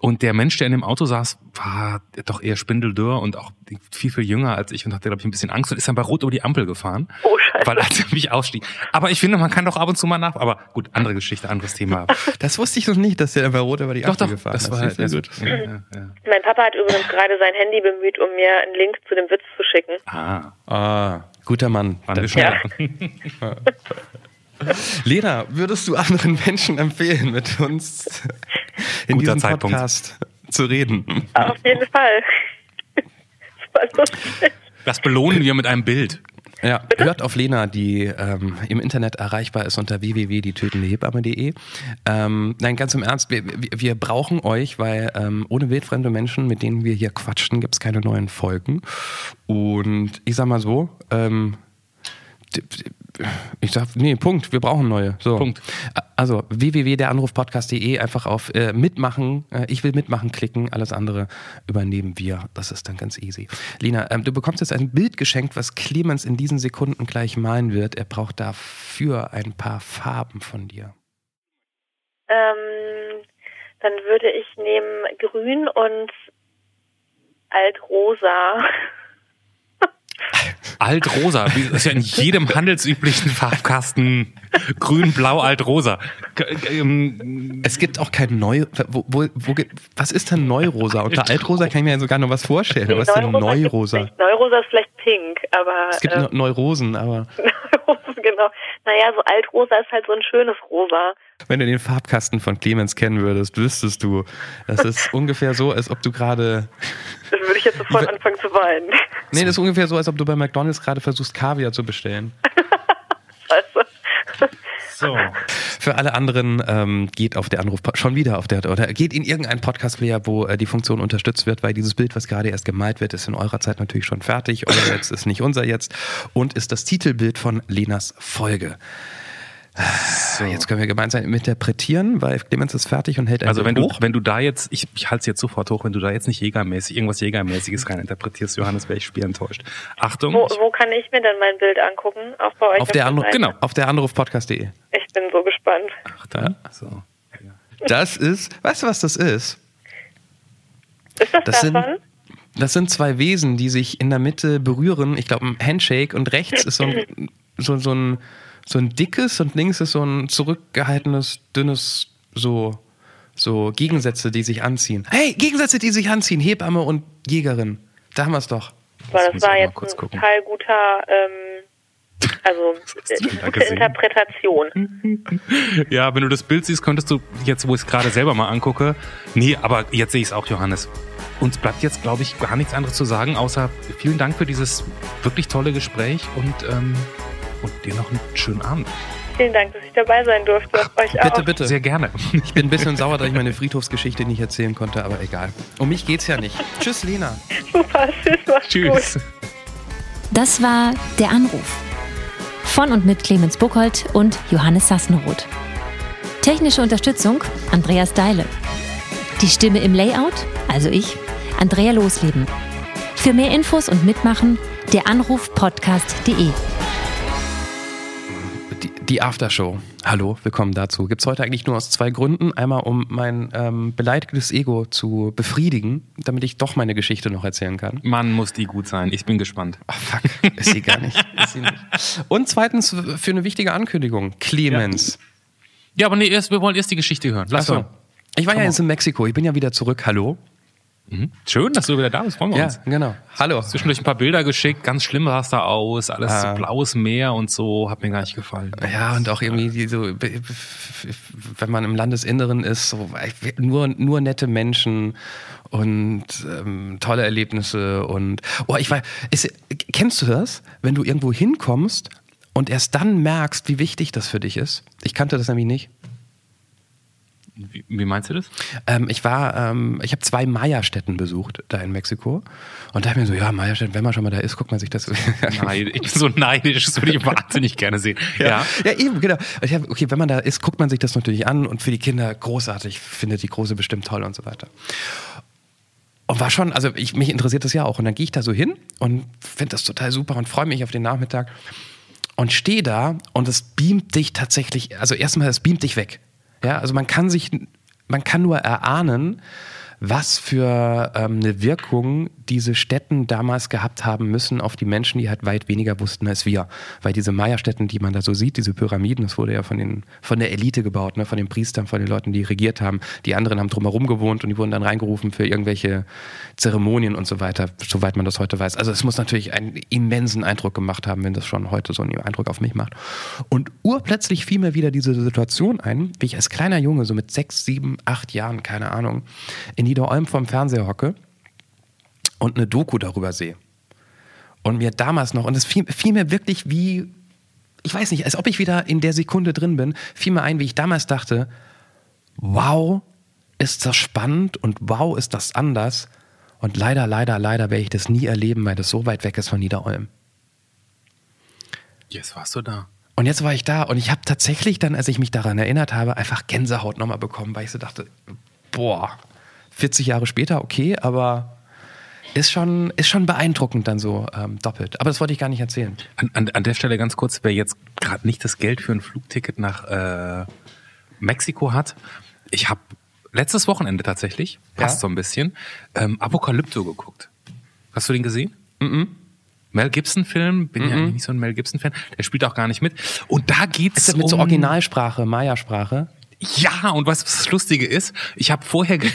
und der Mensch, der in dem Auto saß, war doch eher spindeldürr und auch viel, viel jünger als ich und hatte, glaube ich, ein bisschen Angst und ist dann bei Rot über die Ampel gefahren, Oh, scheiße. weil als er *laughs* mich ausstieg. Aber ich finde, man kann doch ab und zu mal nach, aber gut, andere Geschichte, anderes Thema. *laughs* Das wusste ich noch nicht, dass der bei Rot über die doch, Ampel doch, gefahren das ist. war Siehst halt du? gut. Ja, ja, ja. Mein Papa hat übrigens gerade sein Handy bemüht, um mir einen Link zu dem Witz zu schicken. Ah, Ah, guter Mann. waren wir Da- schnell. *laughs* Lena, würdest du anderen Menschen empfehlen, mit uns in Guter diesem Zeitpunkt. Podcast zu reden? Auf jeden Fall. Das belohnen wir mit einem Bild. Ja, hört auf Lena, die ähm, im Internet erreichbar ist unter www.dietötendehebamme.de. Ähm, nein, ganz im Ernst, wir, wir, brauchen euch, weil ähm, ohne wildfremde Menschen, mit denen wir hier quatschen, gibt's keine neuen Folgen. Und ich sag mal so, ähm, ich sag, nee, Punkt, wir brauchen neue. So. Punkt. Also www.deranrufpodcast.de einfach auf äh, mitmachen, äh, ich will mitmachen klicken, alles andere übernehmen wir. Das ist dann ganz easy. Lina, ähm, du bekommst jetzt ein Bild geschenkt, was Clemens in diesen Sekunden gleich malen wird. Er braucht dafür ein paar Farben von dir. Ähm, dann würde ich nehmen grün und altrosa. *laughs* Altrosa. Wie- Das ist ja in jedem handelsüblichen Farbkasten grün, blau, altrosa. G- ähm, Es gibt auch kein Neu... Wo, wo, wo, gibt- was ist denn Neurosa? Unter Altrosa kann ich mir ja sogar noch was vorstellen. Was ist denn Neurosa Neurosa? ist vielleicht pink, aber Es gibt ähm, Ne- Neurosen, aber *laughs* Neurosen, genau. Naja, so altrosa ist halt so ein schönes Rosa. wenn du den Farbkasten von Clemens kennen würdest, wüsstest du, das ist *laughs* ungefähr so, als ob du gerade... Dann würde ich jetzt sofort anfangen zu weinen. Nee, das ist ungefähr so, als ob du bei McDonalds gerade versuchst, Kaviar zu bestellen. *laughs* Scheiße. So. Für alle anderen ähm, geht auf der Anruf schon wieder auf der oder geht in irgendeinen Podcast-Player, wo äh, die Funktion unterstützt wird, weil dieses Bild, was gerade erst gemalt wird, ist in eurer Zeit natürlich schon fertig. Euer jetzt ist nicht unser jetzt und ist das Titelbild von Lenas Folge. So. Jetzt können wir gemeinsam interpretieren, weil Clemens ist fertig und hält ein Also wenn du, hoch. wenn du da jetzt, ich, ich halte es jetzt sofort hoch, wenn du da jetzt nicht Jägermäßig, irgendwas Jägermäßiges reininterpretierst, Johannes, wäre ich schwer enttäuscht. Achtung. Wo, wo kann ich mir denn mein Bild angucken? Auch bei euch auf der, Anruf? Genau. auf der Anrufpodcast.de. Ich bin so gespannt. Achtung. So. Das ist, weißt du, was das ist? Ist das, Das sind- davon? Das sind zwei Wesen, die sich in der Mitte berühren. Ich glaube, ein Handshake und rechts ist so ein, so, so, ein, so ein dickes und links ist so ein zurückgehaltenes, dünnes, so, so Gegensätze, die sich anziehen. Hey, Gegensätze, die sich anziehen. Hebamme und Jägerin. Da haben wir es doch. Muss das war jetzt kurz ein gucken. total guter, ähm, also *laughs* gute? Interpretation. Ja, wenn du das Bild siehst, könntest du jetzt, wo ich es gerade selber mal angucke, nee, aber jetzt sehe ich es auch, Johannes. Uns bleibt jetzt, glaube ich, gar nichts anderes zu sagen, außer vielen Dank für dieses wirklich tolle Gespräch und, ähm, und dir noch einen schönen Abend. Vielen Dank, dass ich dabei sein durfte. Euch auch. Bitte, bitte. Sehr gerne. Ich bin ein bisschen sauer, dass ich meine Friedhofsgeschichte nicht erzählen konnte, aber egal. Um mich geht's ja nicht. Tschüss, Lena. Super, tschüss, macht's Tschüss. gut. Das war Der Anruf. Von und mit Clemens Buchholz und Johannes Sassenroth. Technische Unterstützung Andreas Deile. Die Stimme im Layout, also ich, Andrea Losleben. Für mehr Infos und Mitmachen der Anrufpodcast.de. Die, die Aftershow. Hallo, willkommen dazu. Gibt's heute eigentlich nur aus zwei Gründen. Einmal, um mein ähm, beleidigtes Ego zu befriedigen, damit ich doch meine Geschichte noch erzählen kann. Mann, muss die gut sein. Ich bin gespannt. Ach, fuck, ist sie gar nicht. *laughs* Ist sie nicht. Und zweitens für eine wichtige Ankündigung. Clemens. Ja, aber nee, erst, wir wollen erst die Geschichte hören. Lass Achso. mal. Ich war ja Komm jetzt in Mexiko. Ich bin ja wieder zurück. Hallo. Mhm. Schön, dass du wieder da bist. Freuen wir Ja, uns. genau. Hallo. Zwischendurch ein paar Bilder geschickt. Ganz schlimm sah es da aus. Alles Ah. so blaues Meer und so. Hat mir gar nicht gefallen. Ja, und auch irgendwie die so, wenn man im Landesinneren ist, so nur, nur nette Menschen und ähm, tolle Erlebnisse und oh, ich weiß, ist, kennst du das, wenn du irgendwo hinkommst und erst dann merkst, wie wichtig das für dich ist? Ich kannte das nämlich nicht. Wie, wie meinst du das? Ähm, ich war, ähm, ich habe zwei Maya-Stätten besucht da in Mexiko und da habe ich mir so, ja, Maya-Stätten, wenn man schon mal da ist, guckt man sich das. *laughs* Nein, ich bin so neidisch. Das würde ich wahnsinnig gerne sehen. *laughs* Ja. Ja, eben, genau. Hab, okay, wenn man da ist, guckt man sich das natürlich an und für die Kinder großartig, findet die Große bestimmt toll und so weiter. Und war schon, also ich, mich interessiert das ja auch. Und dann gehe ich da so hin und finde das total super und freue mich auf den Nachmittag und stehe da und es beamt dich tatsächlich, also erstmal, es beamt dich weg. Ja, also man kann sich, man kann nur erahnen, was für ähm, eine Wirkung diese Städten damals gehabt haben müssen auf die Menschen, die halt weit weniger wussten als wir. Weil diese Maya-Städten, die man da so sieht, diese Pyramiden, das wurde ja von, den, von der Elite gebaut, ne? von den Priestern, von den Leuten, die regiert haben. Die anderen haben drumherum gewohnt und die wurden dann reingerufen für irgendwelche Zeremonien und so weiter, soweit man das heute weiß. Also es muss natürlich einen immensen Eindruck gemacht haben, wenn das schon heute so einen Eindruck auf mich macht. Und urplötzlich fiel mir wieder diese Situation ein, wie ich als kleiner Junge, so mit sechs, sieben, acht Jahren, keine Ahnung, in Niederolm vorm Fernseher hocke und eine Doku darüber sehe. Und mir damals noch, und es fiel, fiel mir wirklich wie, ich weiß nicht, als ob ich wieder in der Sekunde drin bin, fiel mir ein, wie ich damals dachte, wow, ist das spannend und wow, ist das anders. Und leider, leider, leider werde ich das nie erleben, weil das so weit weg ist von Niederolm. Jetzt warst du da. Und jetzt war ich da und ich habe tatsächlich dann, als ich mich daran erinnert habe, einfach Gänsehaut nochmal bekommen, weil ich so dachte, boah, 40 Jahre später, okay, aber ist schon, ist schon beeindruckend dann so ähm, doppelt. Aber das wollte ich gar nicht erzählen. An, an, an der Stelle ganz kurz, wer jetzt gerade nicht das Geld für ein Flugticket nach äh, Mexiko hat, ich habe letztes Wochenende tatsächlich, passt Ja? so ein bisschen, ähm, Apokalypto geguckt. Hast du den gesehen? Mel Gibson-Film, bin ja eigentlich nicht so ein Mel Gibson-Fan, der spielt auch gar nicht mit. Und da geht's Ist das mit um so Originalsprache, Maya-Sprache? Ja, und was das Lustige ist? Ich habe vorher *laughs* ge-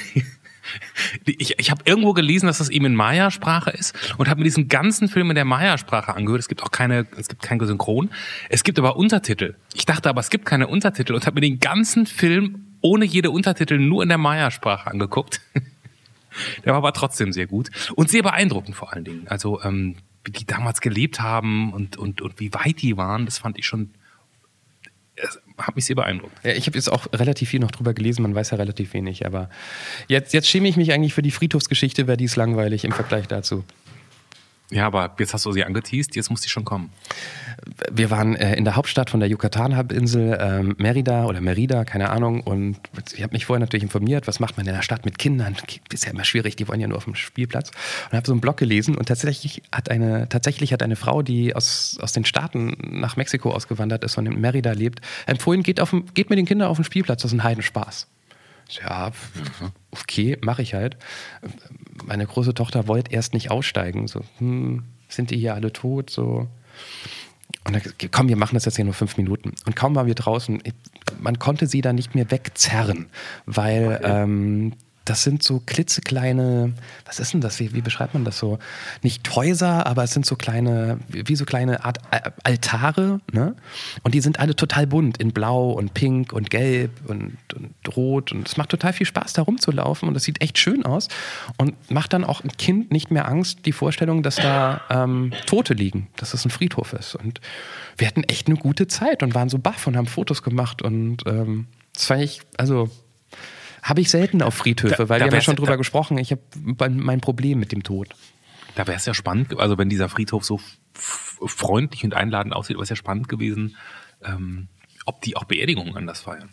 ich, ich habe irgendwo gelesen, dass das eben in Maya-Sprache ist und habe mir diesen ganzen Film in der Maya-Sprache angehört. Es gibt auch keine, es gibt kein Synchron. Es gibt aber Untertitel. Ich dachte aber, es gibt keine Untertitel und habe mir den ganzen Film ohne jede Untertitel nur in der Maya-Sprache angeguckt. *laughs* Der war aber trotzdem sehr gut und sehr beeindruckend vor allen Dingen. Also ähm, wie die damals gelebt haben und, und, und wie weit die waren, das fand ich schon, hat mich sehr beeindruckt. Ja, ich habe jetzt auch relativ viel noch drüber gelesen, man weiß ja relativ wenig, aber jetzt, jetzt schäme ich mich eigentlich für die Friedhofsgeschichte, weil die ist langweilig im Vergleich dazu. Ja, aber jetzt hast du sie angeteased, jetzt muss die schon kommen. Wir waren äh, in der Hauptstadt von der Yucatan-Halbinsel, ähm, Merida oder Merida, keine Ahnung. Und ich habe mich vorher natürlich informiert, was macht man in der Stadt mit Kindern? Ist ja immer schwierig, die wollen ja nur auf dem Spielplatz. Und habe so einen Blog gelesen und tatsächlich hat eine, tatsächlich hat eine Frau, die aus, aus den Staaten nach Mexiko ausgewandert ist und in Merida lebt, empfohlen, geht, auf geht mit den Kindern auf den Spielplatz, das ist ein Heidenspaß. Ja, okay, mache ich halt. Meine große Tochter wollte erst nicht aussteigen. So, hm, sind die hier alle tot? So. Und dann, komm, wir machen das jetzt hier nur fünf Minuten. Und kaum waren wir draußen, man konnte sie da nicht mehr wegzerren, weil ähm, das sind so klitzekleine, was ist denn das? Wie, wie beschreibt man das so? Nicht Häuser, aber es sind so kleine, wie so kleine Art äh, Altare, ne? Und die sind alle total bunt, in Blau und Pink und Gelb und, und Rot. Und es macht total viel Spaß, da rumzulaufen und das sieht echt schön aus und macht dann auch ein Kind nicht mehr Angst, die Vorstellung, dass da ähm, Tote liegen, dass das ein Friedhof ist. Und wir hatten echt eine gute Zeit und waren so baff und haben Fotos gemacht und ähm, das fand ich, also habe ich selten auf Friedhöfe, Da- weil da wir haben ja schon drüber da- gesprochen. Ich habe mein Problem mit dem Tod. Da wäre es ja spannend, also wenn dieser Friedhof so freundlich und einladend aussieht, wäre es ja spannend gewesen, ähm, ob die auch Beerdigungen anders feiern.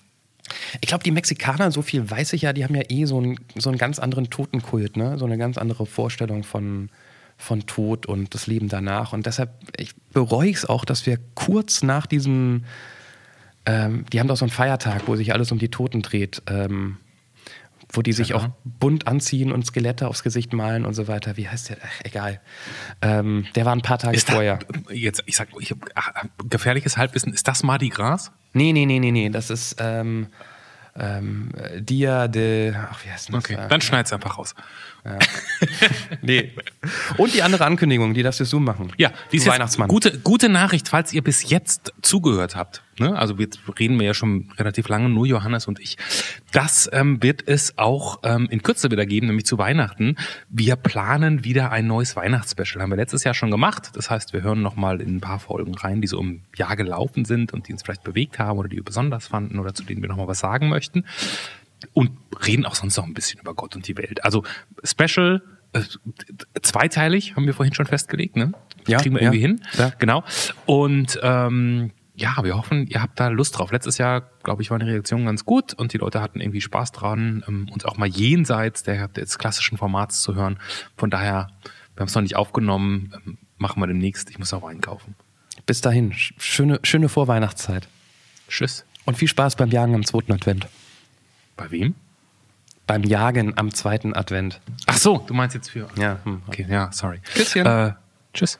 Ich glaube, die Mexikaner, so viel weiß ich ja, die haben ja eh so einen, so einen ganz anderen Totenkult, ne? so eine ganz andere Vorstellung von, von Tod und das Leben danach. Und deshalb ich bereue ich es auch, dass wir kurz nach diesem, ähm, die haben doch so einen Feiertag, wo sich alles um die Toten dreht, ähm, wo die sich Ja. auch bunt anziehen und Skelette aufs Gesicht malen und so weiter. Wie heißt der? Ach, egal. Ähm, der war ein paar Tage Ist da, vorher. jetzt, ich sag, ich ach, gefährliches Halbwissen, ist das Mardi Gras? Nee, nee, nee, nee, nee. Das ist ähm, ähm, Dia de. Ach, wie heißt denn das? Okay, Äh, dann schneid's einfach raus. Nee. Und die andere Ankündigung, die darfst du so machen. Ja, die ist Weihnachtsmann. Gute, gute Nachricht, falls ihr bis jetzt zugehört habt. Ne? Also jetzt reden wir ja schon relativ lange, nur Johannes und ich. Das ähm, wird es auch ähm, in Kürze wieder geben, nämlich zu Weihnachten. Wir planen wieder ein neues Weihnachtsspecial. Haben wir letztes Jahr schon gemacht. Das heißt, wir hören nochmal in ein paar Folgen rein, die so im Jahr gelaufen sind und die uns vielleicht bewegt haben oder die wir besonders fanden oder zu denen wir nochmal was sagen möchten. Und reden auch sonst noch ein bisschen über Gott und die Welt. Also Special, äh, zweiteilig, haben wir vorhin schon festgelegt, ne? Ja, Kriegen wir ja, irgendwie hin. ja. Genau. Und ähm, ja, wir hoffen, ihr habt da Lust drauf. Letztes Jahr, glaube ich, war die Reaktion ganz gut und die Leute hatten irgendwie Spaß dran, ähm, uns auch mal jenseits der, des klassischen Formats zu hören. Von daher, wir haben es noch nicht aufgenommen, ähm, machen wir demnächst. Ich muss auch einkaufen. Bis dahin, sch- schöne, schöne Vorweihnachtszeit. Tschüss. Und viel Spaß beim Jagen am zweiten Advent. Bei wem? Beim Jagen am zweiten Advent. Ach so, du meinst jetzt für. Ja, hm. Okay, ja, sorry. Küsschen. Äh, tschüss.